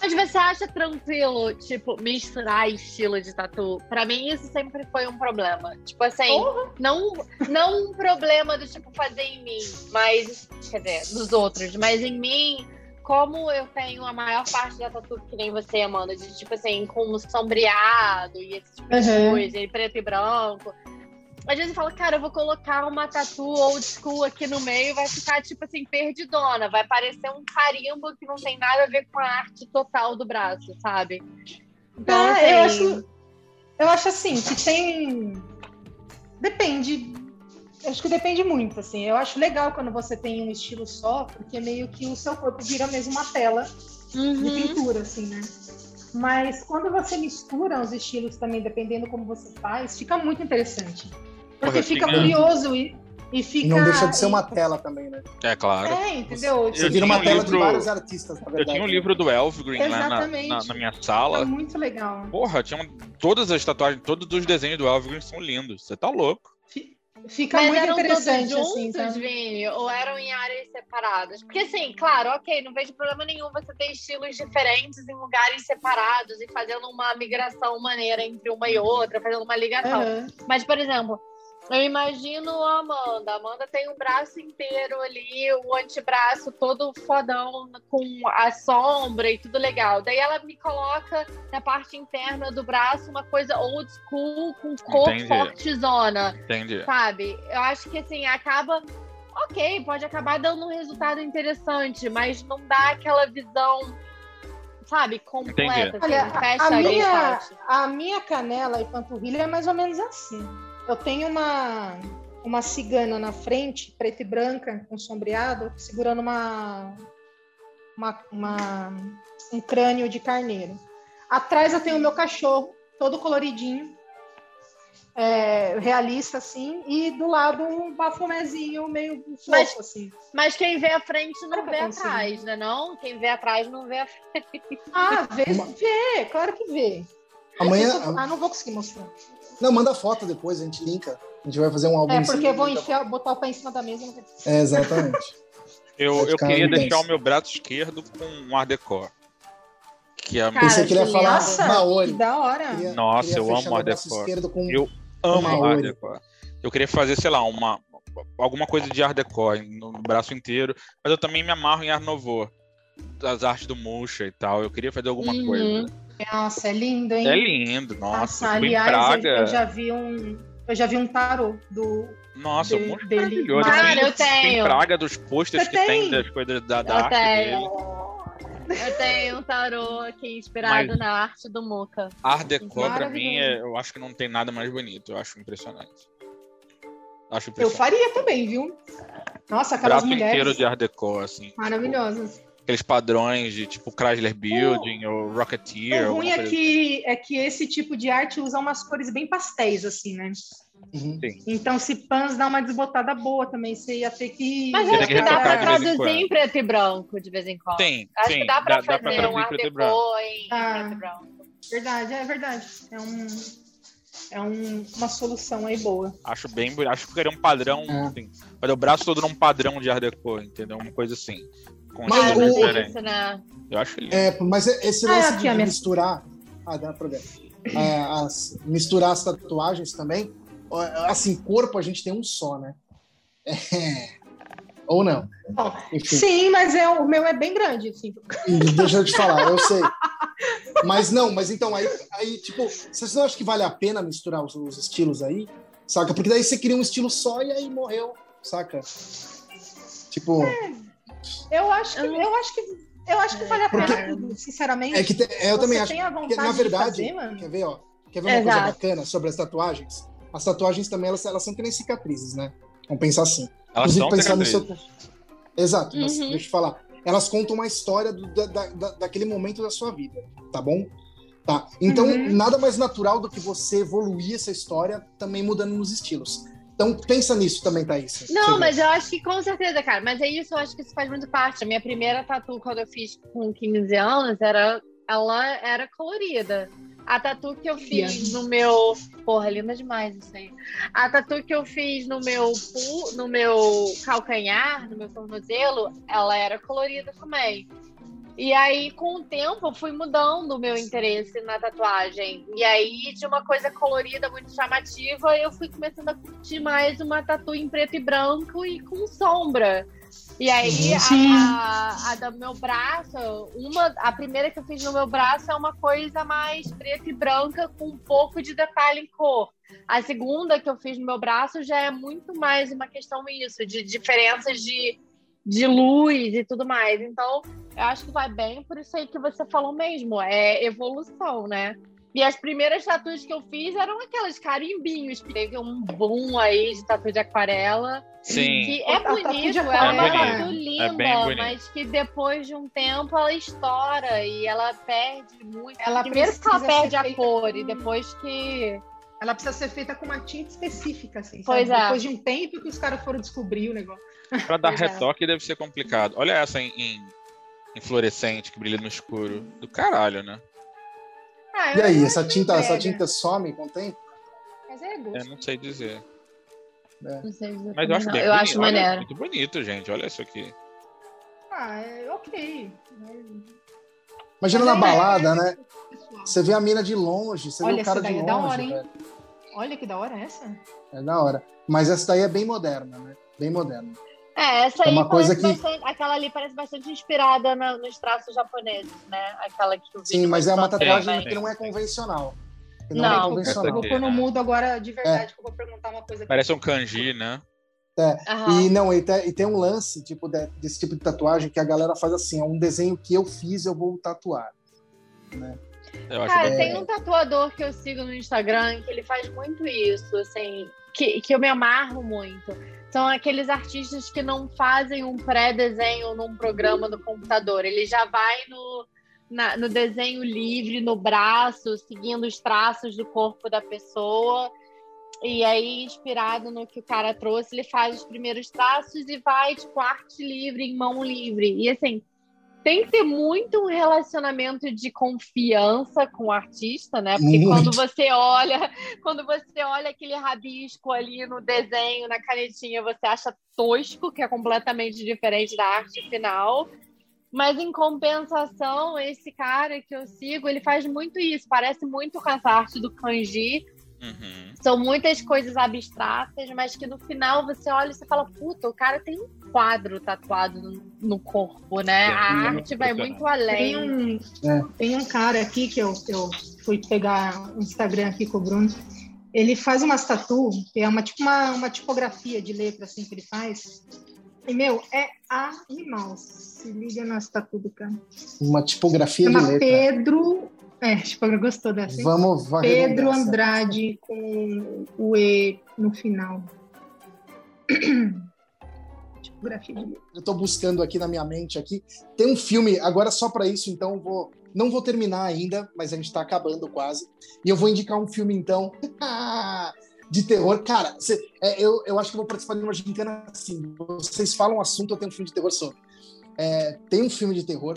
Mas você acha tranquilo, tipo, misturar estilo de tatu? Pra mim, isso sempre foi um problema. Tipo assim, Porra. não, não um problema do tipo fazer em mim, mas, quer dizer, nos outros, mas em mim, como eu tenho a maior parte da tatu que nem você, Amanda, de tipo assim, com sombreado e esse tipo de Uhum. coisa, e preto e branco. Às vezes eu falo, cara, eu vou colocar uma tatu old school aqui no meio, vai ficar, tipo assim, perdidona. Vai parecer um carimbo que não tem nada a ver com a arte total do braço, sabe? Então, Ah, assim, eu acho, eu acho assim, que tem. Depende. Acho que depende muito, assim. Eu acho legal quando você tem um estilo só, porque meio que o seu corpo vira mesmo uma tela de uhum. pintura, assim, né? Mas quando você mistura os estilos também, dependendo como você faz, fica muito interessante. Porque Porra, fica curioso e, e fica. não deixa de ser e- uma tela também, né? É, claro. É, entendeu? Você Eu vira uma um tela livro- de vários artistas, na Eu verdade. tinha um livro do Elfgreen lá na, Exatamente. na, na minha sala. muito legal. Porra, tinha todas as tatuagens, todos os desenhos do Elfgreen são lindos. Você tá louco. Fi- Fica Mas muito eram interessante, todos assim, juntos, sabe? Vini? Ou eram em áreas separadas? Porque, assim, claro, ok, não vejo problema nenhum você ter estilos diferentes em lugares separados e fazendo uma migração maneira entre uma e outra, fazendo uma ligação. Aham. Mas, por exemplo, eu imagino a Amanda. A Amanda tem um braço inteiro ali, o antebraço todo fodão, com a sombra e tudo legal. Daí ela me coloca na parte interna do braço uma coisa old school, com cor Entendi. fortezona Entendi. sabe? Eu acho que assim, acaba. Ok, pode acabar dando um resultado interessante, mas não dá aquela visão, sabe, completa. Assim, Olha, a, a minha, a minha canela e panturrilha é mais ou menos assim. Eu tenho uma, uma cigana na frente, preta e branca, com sombreado, segurando uma, uma, uma- um crânio de carneiro. Atrás eu tenho o meu cachorro, todo coloridinho, é, realista assim, e do lado um bafumézinho meio fofo, Mas- assim. Mas quem vê a frente não Claro vê atrás, né? Não? Quem vê atrás não vê a frente. Ah, vê, vê, claro que vê. Amanhã. Ah, não vou conseguir mostrar. Não, manda foto depois, a gente linka. A gente vai fazer um álbum. É, porque eu vou e- enfiar, botar o pé em cima da mesa. e É, exatamente. Eu, eu queria intenso. deixar o meu braço esquerdo com um art deco. Que é a Cara, Pensei que ele ia falar Nossa, Maori. que da hora. Queria- Nossa, queria eu amo meu Art braço Deco. esquerdo com Eu amo Maori. Art Deco. Eu queria fazer, sei lá, uma alguma coisa de Art Deco no braço inteiro, mas eu também me amarro em Art Nouveau. As artes do Musha e tal. Eu queria fazer alguma Uhum. coisa. Nossa, é lindo, hein? É lindo, nossa. Nossa, aliás, praga. eu, eu já vi um. Eu já vi um tarô do. Nossa, de- o Musha é dele. maravilhoso. Cara, tem, eu tenho. tem praga dos posters que tem tem? das coisas da, da Eu arte tenho. dele. Eu tenho um tarô aqui inspirado Mas- na arte do Muca. Art Deco, pra mim, é- eu acho que não tem nada mais bonito. Eu acho impressionante. Acho Eu impressionante. faria também, viu? Nossa, aquelas braço inteiro mulheres de Art Deco, assim. tipo, maravilhosas. Aqueles padrões de tipo Chrysler Building ou Rocketeer. O ruim é que, é que esse tipo de arte usa umas cores bem pastéis, assim, né? Uhum. assim. Então, se pans dá uma desbotada boa também, você ia ter que. Mas acho que que dá em traduzir quando. em preto e branco de vez em quando. Tem, Acho tem. que dá pra dá, dá pra fazer um em art deco em Ah. preto e branco. Verdade, é verdade. É um. É um- uma solução aí boa. Acho bem bonito. Acho que queria um padrão. É. Assim, o braço todo num padrão de Art Deco, entendeu? Uma coisa assim. Com Mas o- né? Eu acho lindo. É, mas esse Ah, lance aqui, de misturar. Ah, dá problema. É, as- misturar as tatuagens também. Assim, corpo a gente tem um só, né? É. Ou não. Bom, Sim, mas é, o meu é bem grande, assim. deixa eu te falar, eu sei. Mas não, mas então, aí, aí tipo, vocês não acham que vale a pena misturar os, os estilos aí? Saca? Porque daí você cria um estilo só e aí morreu, saca? Tipo, Eu acho que, Eu- acho que, eu acho que vale a Porque- pena tudo, sinceramente. é que te- é, eu também acho. vontade na de verdade, fazer, mano? quer ver, ó? Quer ver uma coisa Exato. bacana sobre as tatuagens? As tatuagens também, elas, elas são que nem cicatrizes, né? Vamos pensar assim. Elas são pensar no seu... Exato, mas Uhum. deixa eu falar. Elas contam uma história do- da, da- da- daquele momento da sua vida, tá bom? Tá. Então, Uhum. nada mais natural do que você evoluir essa história também mudando nos estilos. Então, pensa nisso também, Thaís. Não, mas eu acho que com certeza, cara. Mas é isso, eu acho que isso faz muito parte. A minha primeira tatu, quando eu fiz com 15 anos, era, ela era colorida. A tatu que eu fiz no meu. Porra, linda demais isso aí. A tatu que eu fiz no meu, pu- no meu calcanhar, no meu tornozelo, ela era colorida também. E aí, com o tempo, eu fui mudando o meu interesse na tatuagem. E aí, de uma coisa colorida, muito chamativa, eu fui começando a curtir mais uma tatu em preto e branco e com sombra. E aí, Sim. a, a, a do meu braço, uma, a primeira que eu fiz no meu braço é uma coisa mais preta e branca com um pouco de detalhe em cor. A segunda que eu fiz no meu braço já é muito mais uma questão isso, de diferenças de, de luz e tudo mais. Então, eu acho que vai bem por isso aí que você falou mesmo, é evolução, né? E as primeiras tatuas que eu fiz eram aquelas carimbinhos, que teve um boom aí de tatu de aquarela. Sim. Que é bonito, ela é uma é bonito, linda, é mas que depois de um tempo ela estoura e ela perde muito. Ela Primeiro que ela perde a cor com- e depois que. Ela precisa ser feita com uma tinta específica, assim, Pois sabe? é. Depois de um tempo que os caras foram descobrir o negócio. <laughs> Pra dar Pois é. retoque deve ser complicado. Olha essa em, em, em fluorescente que brilha no escuro. Do caralho, né? Ah, E eu aí, essa tinta, essa tinta some com o tempo? Mas é gosto. Eu não sei dizer. Não sei dizer Mas eu acho não. bem eu bonito. acho Olha, maneiro. muito bonito, gente. Olha isso aqui. Ah, é ok. Imagina Mas na aí, balada, é, né? pessoal. Você vê a mina de longe, você Olha, vê o cara essa de daí longe. é da hora, hein? velho. Olha que da hora essa. É da hora. Mas essa daí é bem moderna, né? Bem moderna. É, essa É aí uma coisa parece que- bastante. Aquela ali parece bastante inspirada na- nos traços japoneses, né? Aquela que eu. Sim, mas é uma tatuagem também. que não é convencional. Que não, Não. é Eu convencional. vou pôr no né? mudo agora de verdade, que eu vou perguntar uma coisa aqui. Parece um kanji, né? Aham. E não, e tem, e tem um lance, tipo, de- desse tipo de tatuagem que a galera faz assim, é um desenho que eu fiz, eu vou tatuar. Eu acho Cara, bem tem um tatuador que eu sigo no Instagram que ele faz muito isso, assim, que, que eu me amarro muito. São aqueles artistas que não fazem um pré-desenho num programa do computador. Ele já vai no, na- no desenho livre, no braço, seguindo os traços do corpo da pessoa. E aí, inspirado no que o cara trouxe, ele faz os primeiros traços e vai, tipo, arte livre, em mão livre. E assim, tem que ter muito um relacionamento de confiança com o artista, né? Porque Muito. quando você olha, quando você olha aquele rabisco ali no desenho, na canetinha, você acha tosco, que é completamente diferente da arte final. Mas em compensação, esse cara que eu sigo, ele faz muito isso. Parece muito com essa arte do kanji. Uhum. São muitas coisas abstratas, mas que no final você olha e você fala, puta, o cara tem um quadro tatuado no, corpo, né? É, A é arte vai muito além. Tem um, É. tem um cara aqui que eu, eu fui pegar o Instagram aqui com o Bruno. Ele faz umas tatu, que é uma, tipo uma, uma tipografia de letra assim que ele faz. E, meu, é animal. Se liga nas tatu do cara. Uma tipografia de Chama letra. Pedro. É, tipo, gostou dessa? Vamos, vai Pedro. Andrade com o E no final. <clears throat> De letra. Eu tô buscando aqui na minha mente aqui. Tem um filme, agora só para isso, então vou. Não vou terminar ainda, mas a gente tá acabando quase. E eu vou indicar um filme, então, <laughs> de terror. Cara, cê- é, eu, eu acho que vou participar de uma gincana assim. Vocês falam um assunto, eu tenho um filme de terror sobre. É, tem um filme de terror,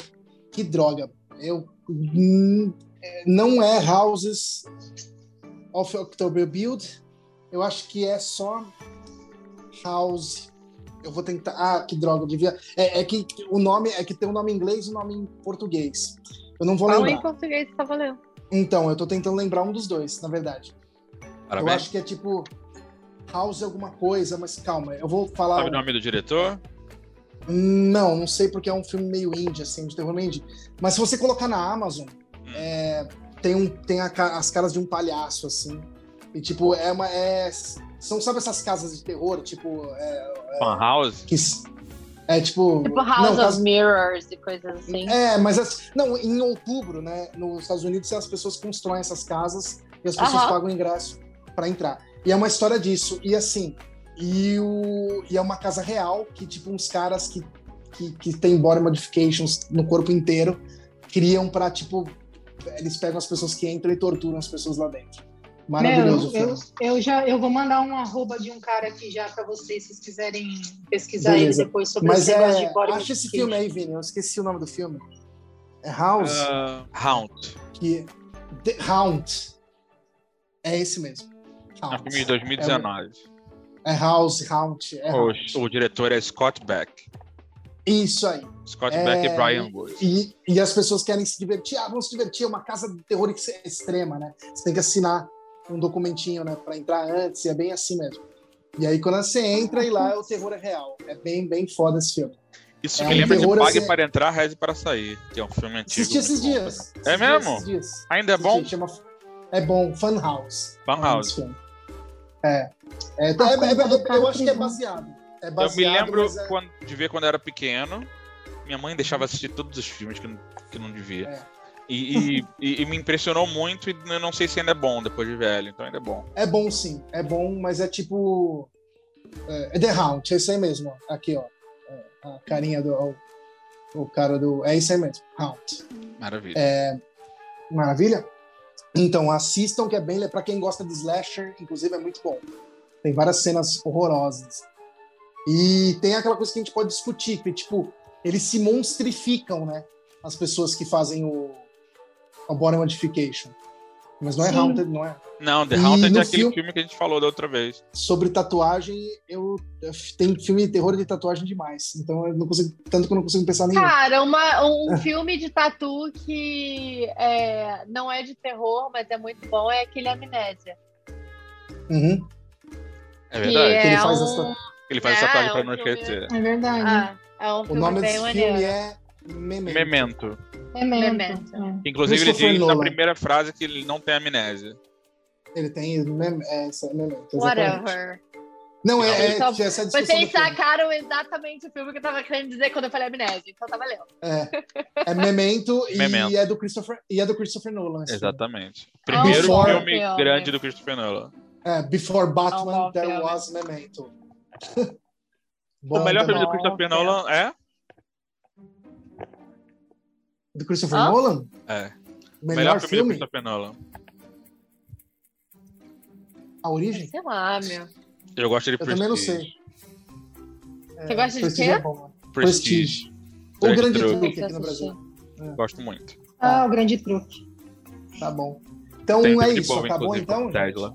que droga. Eu. hum, é, não é Houses. of October Build. Eu acho que é só House. Eu vou tentar. Ah, que droga, eu devia. É, é que o nome é que tem um nome em inglês e um nome em português. Eu não vou Fala em lembrar. português, tá valendo. Então, eu tô tentando lembrar um dos dois, na verdade. Eu Parabéns. acho que é tipo House alguma coisa, mas calma, eu vou falar. Sabe o nome do diretor? Não, não sei porque é um filme meio indie, assim, de terror indie. Mas se você colocar na Amazon, Hum. é, tem, um, tem a as caras de um palhaço, assim. E tipo, é uma. É, são, sabe essas casas de terror? Tipo. É, Fan House? que, é tipo. Tipo House não, of casa- Mirrors e coisas assim. É, mas as- não, em outubro, né, nos Estados Unidos, as pessoas constroem essas casas e as pessoas Aham. pagam ingresso para entrar. E é uma história disso. E assim, e, o, e é uma casa real que, tipo, uns caras que, que, que tem body modifications no corpo inteiro criam pra, tipo, eles pegam as pessoas que entram e torturam as pessoas lá dentro. Maravilhoso Meu, eu, eu já eu vou mandar um arroba de um cara aqui já pra vocês, se vocês quiserem pesquisar Beleza. ele depois sobre Mas esse negócio é. de body Acha esse filme aí, Vini. Eu esqueci o nome do filme. É House. Ah, Hound. que The Hound é esse mesmo. É um filme de 2019. É House, Hound. É O, Hound. o diretor é Scott Beck. Isso aí. Scott É, Beck e Brian Wood. E, e as pessoas querem se divertir. Ah, vamos se divertir. É uma casa de terror ex- extrema, né? Você tem que assinar um documentinho, né? Pra entrar antes. E é bem assim mesmo. E aí, quando você entra, e lá o terror é real. É bem, bem foda esse filme. Isso é me um lembra de terror, Pague assim- para Entrar, Reze para Sair, que é um filme antigo. Assisti esses bom dias. É mesmo? dias. Ainda é bom? Chama- É bom. Fun House. Fan House. É. É, é, A é, conta é, do eu acho que é baseado. É Eu baseado, me lembro é- quando- de ver quando eu era pequeno. Minha mãe deixava assistir todos os filmes que, não- que não devia. E, e- e- me impressionou muito e eu não sei se ainda é bom depois de velho, então ainda é bom. É bom sim, é bom, mas é tipo. É, é The Hound, é isso aí mesmo. ó. Aqui, ó. É, a carinha do. O, o cara do. É isso aí mesmo, Hound. Maravilha. É, maravilha? Então, assistam, que é bem. Pra quem gosta de slasher, inclusive, é muito bom. Tem várias cenas horrorosas. E tem aquela coisa que a gente pode discutir, que, tipo, eles se monstrificam, né? As pessoas que fazem o, o body modification. Mas não é Sim. Haunted, não é? Não, The Haunted é aquele filme- filme que a gente falou da outra vez. sobre tatuagem, eu, eu tem filme de terror de tatuagem demais. Então eu não consigo, tanto que eu não consigo pensar nenhum. Cara, uma- um <laughs> filme de tatu que é, não é de terror, mas é muito bom, é aquele Amnésia. Uhum. É Que verdade. Que ele é faz um... essa- Ele faz É, essa parte é pra um não filme- esquecer. É verdade. Ah, é um O filme nome desse maneiro. filme é Memento. Memento. É. Memento. é. Inclusive, ele diz na Nolan. primeira frase que ele não tem amnésia. Ele tem mem é, essa- Memento. exatamente. Whatever. Não, é, é, Então, essa é Vocês sacaram exatamente o filme que eu tava querendo dizer quando eu falei amnésia, então tá valendo. É, é Memento, <laughs> e Memento. é do Christopher e é do Christopher Nolan. filme. Exatamente. Primeiro Before- filme filme. grande do Christopher Nolan. É, Before Batman, É bom there filme. was Memento. <laughs> o melhor filme do Christopher. Nolan é? Do Christopher Hã? Nolan? É. Melhor, melhor filme, do? Christopher Nolan. A Origem? Sei lá, meu. Eu gosto de Eu Prestige. também não sei. Você gosta de Prestige quê? é bom, né? Prestige. O Grande Grande Truque. Truque aqui no Brasil. Gosto muito. Ah, o grande truque. Tá bom. Então Tem é isso, bom, acabou então?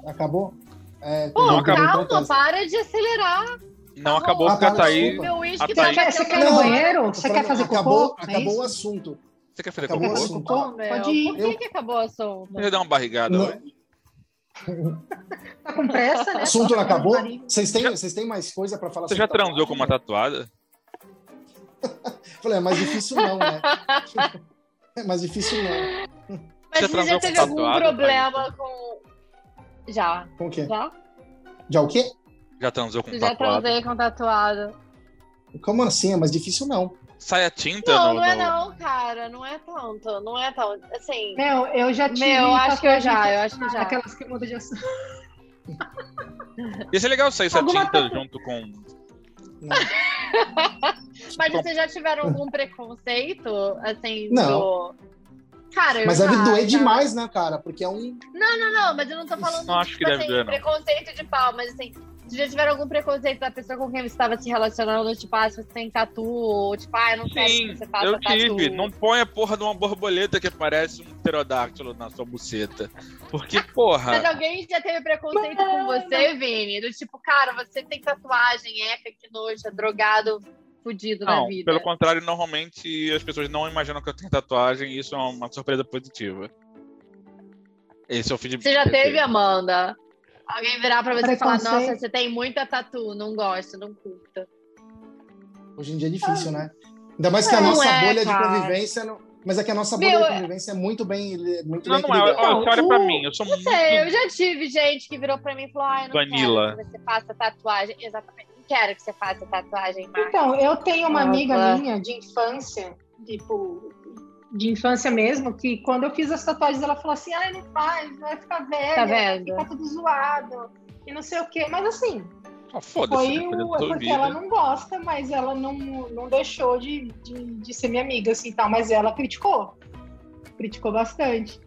Acabou? É, Pô, Não calma, com Tesla. para de acelerar. Não Tá acabou porque a Ah, tá, Thaís. uísque A tá Thaís- Quer- Você quer ir no banheiro? Você quer fazer acabou, cocô? É acabou isso? o assunto. Você quer fazer Acabou cocô? o assunto. Pô, meu, Pode ir. Por que, Eu- que acabou o assunto? já deu uma barrigada Não. hoje? <laughs> Tá com pressa, né? O assunto não acabou? Marido. Vocês têm, vocês têm mais coisa pra falar Você sobre já transou com uma tatuagem? tatuada? <laughs> Falei, é mais difícil não, né? <laughs> É mais difícil não. Mas Você você já com teve algum tatuado, problema com. Já. Com o quê? Já? Já o quê? Já transou com já tatuado? transei com tatuado. Como assim? É mais difícil não. Sai a tinta Não, no. não é no- não, cara. Não é tanto. Não é tanto. Assim. Meu, eu já tive. Meu, eu acho que eu já, eu acho que já. Aquelas que mudam de assunto. Ia ser legal sair essa tinta tatu- junto com. <laughs> Mas vocês já tiveram algum preconceito, assim, Não. do. Cara, eu Mas já, deve doer já. demais, né, cara? Porque é um. Não, não, não, mas eu não tô falando Não acho que tipo, deve assim, doer, não. preconceito de pau, mas assim, Vocês já tiveram algum preconceito da pessoa com quem você estava se relacionando? Tipo, ah, se você tem tatu, ou tipo, ah, eu não quero Sim, que você faça eu tatu. tive. Não põe a porra de uma borboleta que parece um pterodáctilo na sua buceta. Porque, Mas porra. alguém já teve preconceito com você, Vini? Do tipo, cara, você tem tatuagem, eca, que nojo, é drogado, fudido na Não, vida. pelo contrário, normalmente as pessoas não imaginam que eu tenho tatuagem e isso é uma surpresa positiva. Esse é o feedback. Você já teve. Amanda? Alguém virar pra você e falar, nossa, você tem muita tatu, não gosta, não curta. Hoje em dia é difícil, né? Ainda mais que a Não nossa é, bolha de cara. convivência. Não... Mas é que a nossa bolha Meu, de convivência é muito bem, muito Não, bem não é. Olha, você olha pra mim, eu sou Não muito. sei, eu já tive gente que virou pra mim e falou, ah, eu não Vanilla. quero que você faça tatuagem. Exatamente, não quero que você faça tatuagem. Então, eu tenho uma Nossa. amiga minha de infância, tipo, de infância mesmo, que quando eu fiz as tatuagens, ela falou assim, ai, não faz, vai ficar velha, Tá ficar tudo zoado, e não sei o quê. Mas assim, Ah, Foda-se, foi da o, porque vida. ela não gosta, mas ela não, não deixou de, de, de ser minha amiga, assim, tal. Mas ela criticou. Criticou bastante.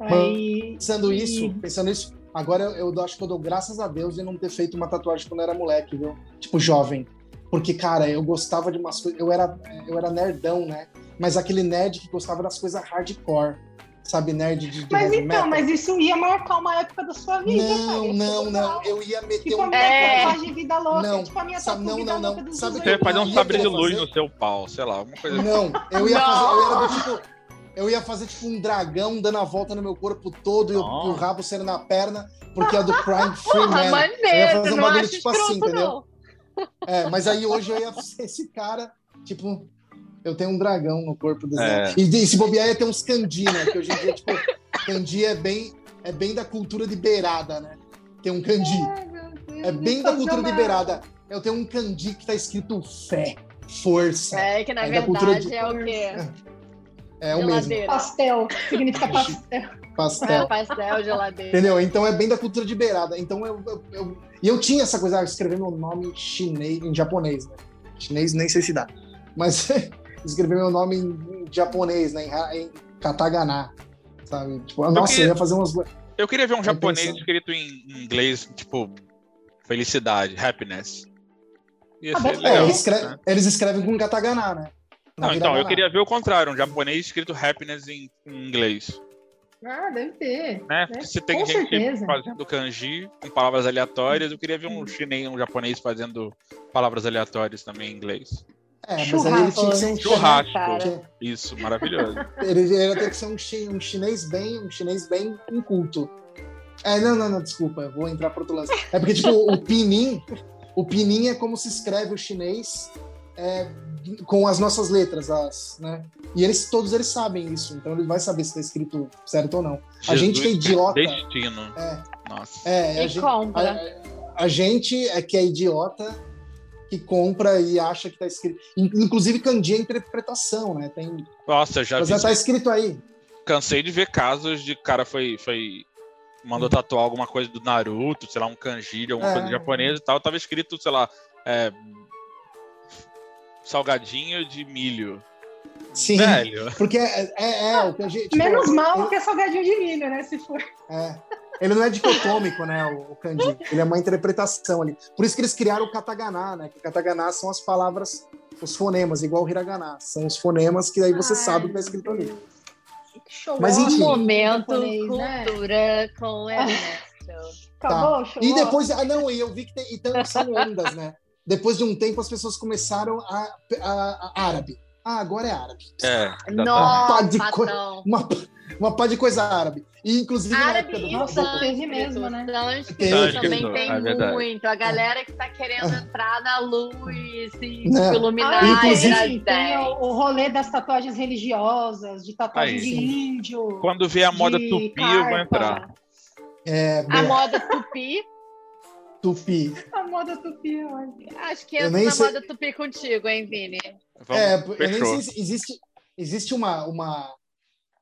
Aí, Pensando e- isso, pensando isso, agora eu, eu acho que eu dou graças a Deus de não ter feito uma tatuagem quando eu era moleque, viu? Tipo, jovem. Porque, cara, eu gostava de umas coisas. Eu era, eu era nerdão, né? Mas aquele nerd que gostava das coisas hardcore. Sabe, nerd de, de Mas então, metal. mas isso ia marcar uma época da sua vida, cara. Não, ser não, legal. não. Eu ia meter Tipo um. minha É. tatuagem Vida Louca. Não, tipo a minha sabe- não, não, não. Dos Sabe Você que ia fazer um sabre de luz no seu pau, sei lá, uma coisa assim. Não, eu ia Não. fazer. Eu era do tipo. Eu ia fazer tipo um dragão dando a volta no meu corpo todo e o, o rabo sendo na perna, porque é do Crime Free <laughs> Porra, Man. Eu ia maneiro, fazer um não bagulho acho tipo escroto, assim, entendeu? não. É, mas aí hoje eu ia ser esse cara, tipo, eu tenho um dragão no corpo do É. Zé. E, e se bobear ia ter uns candi, né? Que hoje em dia, tipo, candi é bem, é bem da cultura de beirada, né? Tem um candi. É bem da cultura de beirada. Eu tenho um candi que tá escrito fé, força. É que na cultura verdade de- é o quê? É o mesmo, Geladeira. Pastel. Significa <laughs> pastel. pastel. É, pastel, geladeira. Entendeu? Então é bem da cultura de beirada. Então eu, eu, eu- E eu tinha essa coisa, ah, escrever meu nome em chinês, em japonês, né? Chinês nem sei se dá. Mas <laughs> escrever meu nome em, em japonês, né? Em, katakana. Sabe? Tipo, nossa, queria- eu ia fazer umas. Eu queria ver um japonês pensando. escrito em inglês, tipo, felicidade, happiness. Ia Ah, ser deve ter. É, legal. eles, escre- né? eles escrevem com katakana, né? Na Não, então, eu queria ver o contrário, um japonês escrito happiness em, em inglês. Ah, deve ter. Né? É, Porque se tem com gente certeza. fazendo kanji com palavras aleatórias, eu queria ver um chinês, um japonês fazendo palavras aleatórias também em inglês. É, mas aí ele tinha que ser um Churrasco. Cara. Isso, maravilhoso. <laughs> Ele, ia ter que ser um, chi- um chinês bem, um chinês bem inculto. É, não, não, não, desculpa, eu vou entrar para outro lance. É porque, tipo, o pinin, o pinin é como se escreve o chinês é, com as nossas letras, as, né? E eles, todos eles sabem isso, então ele vai saber se está escrito certo ou não. A gente que é Jesus idiota. Destino. É. Nossa. É, a gente, a, a gente é que é idiota que compra e acha que tá escrito. In- Inclusive, kanji é interpretação, né? Tem, Nossa, já mas vi. já tá escrito aí. Cansei de ver casos de cara foi. foi mandou tatuar alguma coisa do Naruto, sei lá, um kanji alguma É. coisa japonesa e tal. Tava escrito, sei lá. é, salgadinho de milho. Sim. Velho. Porque é, é, é, o kanji. tipo, Menos mal ele- que é salgadinho de milho, né? Se for. É. Ele não é dicotômico, né, o, o kanji. Ele é uma interpretação ali. Por isso que eles criaram o katakana, né? Que katakana são as palavras, os fonemas, igual o hiragana. São os fonemas que aí você Ai, sabe o que tá escrito ali. Show Mas enfim. Momento né? cultura com Ernesto. Acabou, show E depois, ah, não, e eu vi que tem, então são ondas, né? Depois de um tempo, as pessoas começaram a, a- a árabe. Ah, agora é árabe. É. Nossa, Pá de co- não. Uma, uma pá de coisa árabe. E inclusive na Árabe época do e teve mesmo, né? Sânscrito também tem é muito. A galera que tá querendo entrar na luz e Né? iluminar Ah, Inclusive- tem, o, o rolê das tatuagens religiosas, de tatuagem Aí. de índio. Quando vier a moda tupi, eu vou carpa. entrar. É, A boa, moda tupi. tupi. A moda tupi, olha. Acho que Eu entra nem na sei- moda tupi contigo, hein, Vini? Vamos, É, eu nem fechou. sei se existe, existe uma, uma,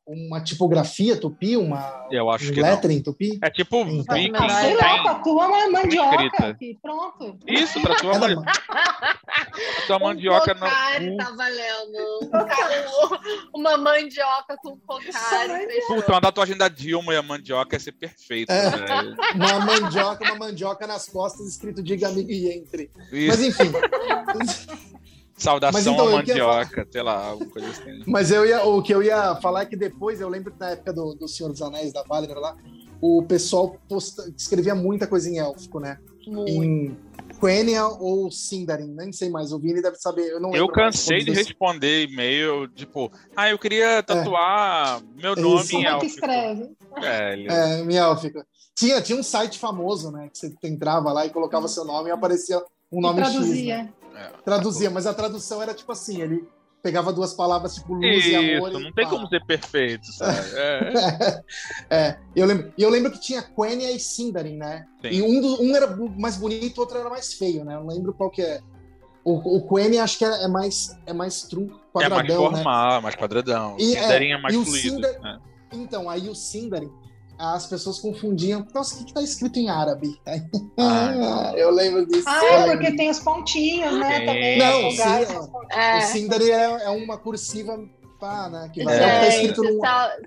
uma tipografia tupi, uma Eu acho um que não. lettering tupi? É tipo Sim. Viking lá, tatua uma mandioca aqui, pronto. Isso, pra tua, pra <laughs> tua mandioca um cu. tá valendo. <laughs> Uma mandioca com fechou. Puta, uma tatuagem da Dilma e a mandioca ia ser perfeito, É. velho. <laughs> Uma mandioca, uma mandioca nas costas, escrito Diga amigo e entre. Isso, Mas enfim. Saudação então, à mandioca, sei lá, alguma coisa assim. <laughs> Mas eu ia, o que eu ia falar é que depois, eu lembro que na época do, do Senhor dos Anéis, da Valinor lá, o pessoal posta, escrevia muita coisa em élfico, né? Muito. Em Quenya ou Sindarin, nem sei mais. O Vini deve saber. Eu não Eu cansei de responder e-mail, tipo, ah, eu queria tatuar meu É nome isso. em Como é que élfico. escreve? Velho. É, em élfico. Tinha, tinha um site famoso, né? Que você entrava lá e colocava seu nome e aparecia um E nome X. traduzia. Né? É. Traduzia, mas a tradução era tipo assim: ele pegava duas palavras tipo luz e amor. Isso, e não tem pá. como ser perfeito, sabe? <laughs> É. é, eu lembro, e eu lembro que tinha Quenya e Sindarin, né? Sim. E um, do- um era mais bonito, o outro era mais feio, né? Eu não lembro qual que é. O, o Quenya acho que é, é mais é mais trunco, É mais quadradão, né? formal, mais quadradão. E, é, Sindarin é mais fluido. Né? Então, aí o Sindarin, as pessoas confundiam. Nossa, o que, que tá escrito em árabe? Ah, <laughs> eu lembro disso. Ah, é lembro. porque tem os pontinhos, né? Também. Não, sim, pontinhos. O É. Sindarin é, é uma cursiva pá, né? Que vai, É. é o que tá escrito no,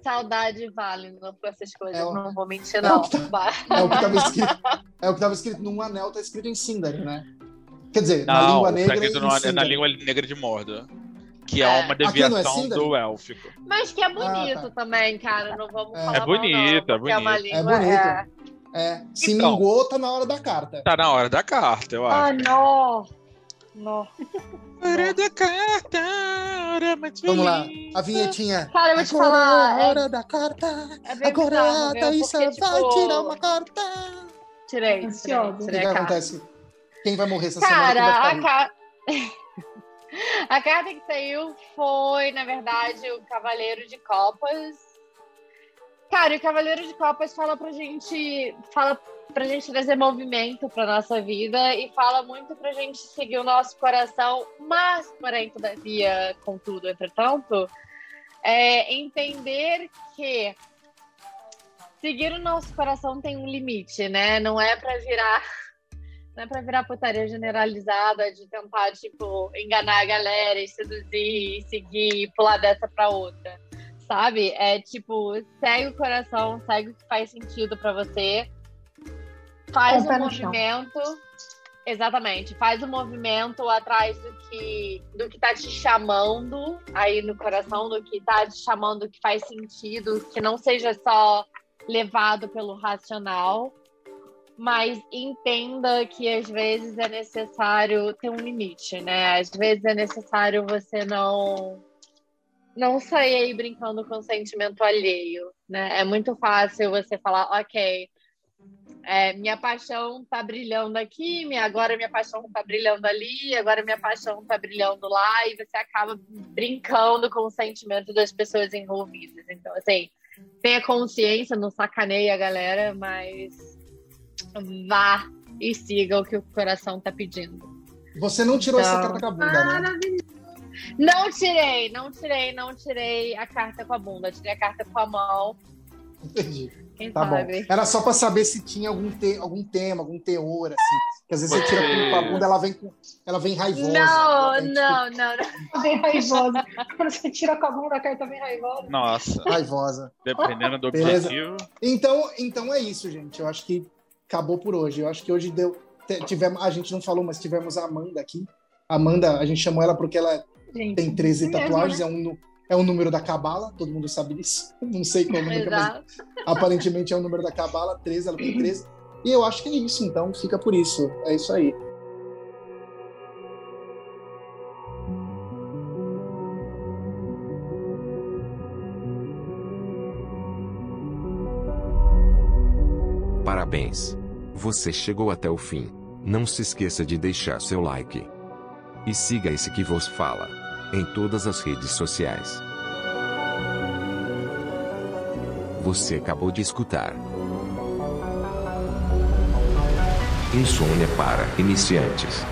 saudade vale não com essas coisas, É o- não vou mentir, é o não. que tá-. É o que estava escrito, é o que tava escrito num anel, tá escrito em Sindarin, né? Quer dizer, na Não, língua tá negra. escrito em no- é na Sindarin. língua negra de Mordor. Que é, É. uma é deviação Sindarin? do élfico. Mas que é bonito Ah, tá. também, cara. Não vamos É. falar É bonito, não, é porque É, uma bonito. língua, É bonito. é. É, se Então. mingou, tá na hora da carta. Tá na hora da carta, eu Ah, acho. não. Não. Hora da carta, hora mais Vamos lá, feliz. a vinhetinha. Cara, eu vou te Agora falar. é É, hora da carta. é Agora bizarro, a? Thaísa Porque, vai tipo, tirar uma carta. Tirei, tirei, Ansiosa. O que, tirei que a carta. acontece? Quem vai morrer essa semana? Cara, Quem vai a, ficar rico? ca... <laughs> a carta que saiu foi, na verdade, o Cavaleiro de Copas. Cara, o Cavaleiro de Copas fala pra gente. Fala pra gente trazer movimento pra nossa vida e fala muito pra gente seguir o nosso coração, mas, porém, todavia, contudo, entretanto, é entender que seguir o nosso coração tem um limite, né? Não é pra virar não é pra virar putaria generalizada de tentar, tipo, enganar a galera e seduzir, e seguir, e pular dessa pra outra. Sabe? É tipo, segue o coração, segue o que faz sentido pra você. Faz o chão. movimento. Exatamente, faz o movimento atrás do que do que tá te chamando aí no coração, do que tá te chamando, que faz sentido, que não seja só levado pelo racional mas entenda que às vezes é necessário ter um limite, né? Às vezes é necessário você não não sair aí brincando com o sentimento alheio, né? É muito fácil você falar, ok, é, minha paixão tá brilhando aqui, agora minha paixão tá brilhando ali, agora minha paixão tá brilhando lá, e você acaba brincando com o sentimento das pessoas envolvidas. Então, assim, tenha consciência, não sacaneie a galera, mas vá e siga o que o coração tá pedindo. Você não tirou essa Então- carta com a bunda, né? Não tirei, não tirei, não tirei a carta com a bunda, tirei a carta com a mão. Entendi. Quem Tá bom. sabe? Era só pra saber se tinha algum, te- algum tema, algum teor, assim. Que às vezes você tira com a bunda, ela vem, com... ela vem raivosa. Não, ela vem, tipo, não, não, não. Bem raivosa. Quando você tira com a bunda, a carta bem raivosa. Nossa, Raivosa. dependendo do Beleza. objetivo. Então, então é isso, gente. Eu acho que acabou por hoje. Eu acho que hoje deu. Tivemos, a gente não falou, mas tivemos a Amanda aqui. Amanda, a gente chamou ela porque ela Gente, tem 13 mesmo, tatuagens, né? é, um, é um número da Cabala, todo mundo sabe disso. <laughs> Não sei qual é o número, mas aparentemente é o número da Cabala, 13, ela tem 13. E eu acho que é isso, então fica por isso. É isso aí. Parabéns! Você chegou até o fim. Não se esqueça de deixar seu like. E siga esse que vos fala. Em todas as redes sociais. Você acabou de escutar. Insônia para iniciantes.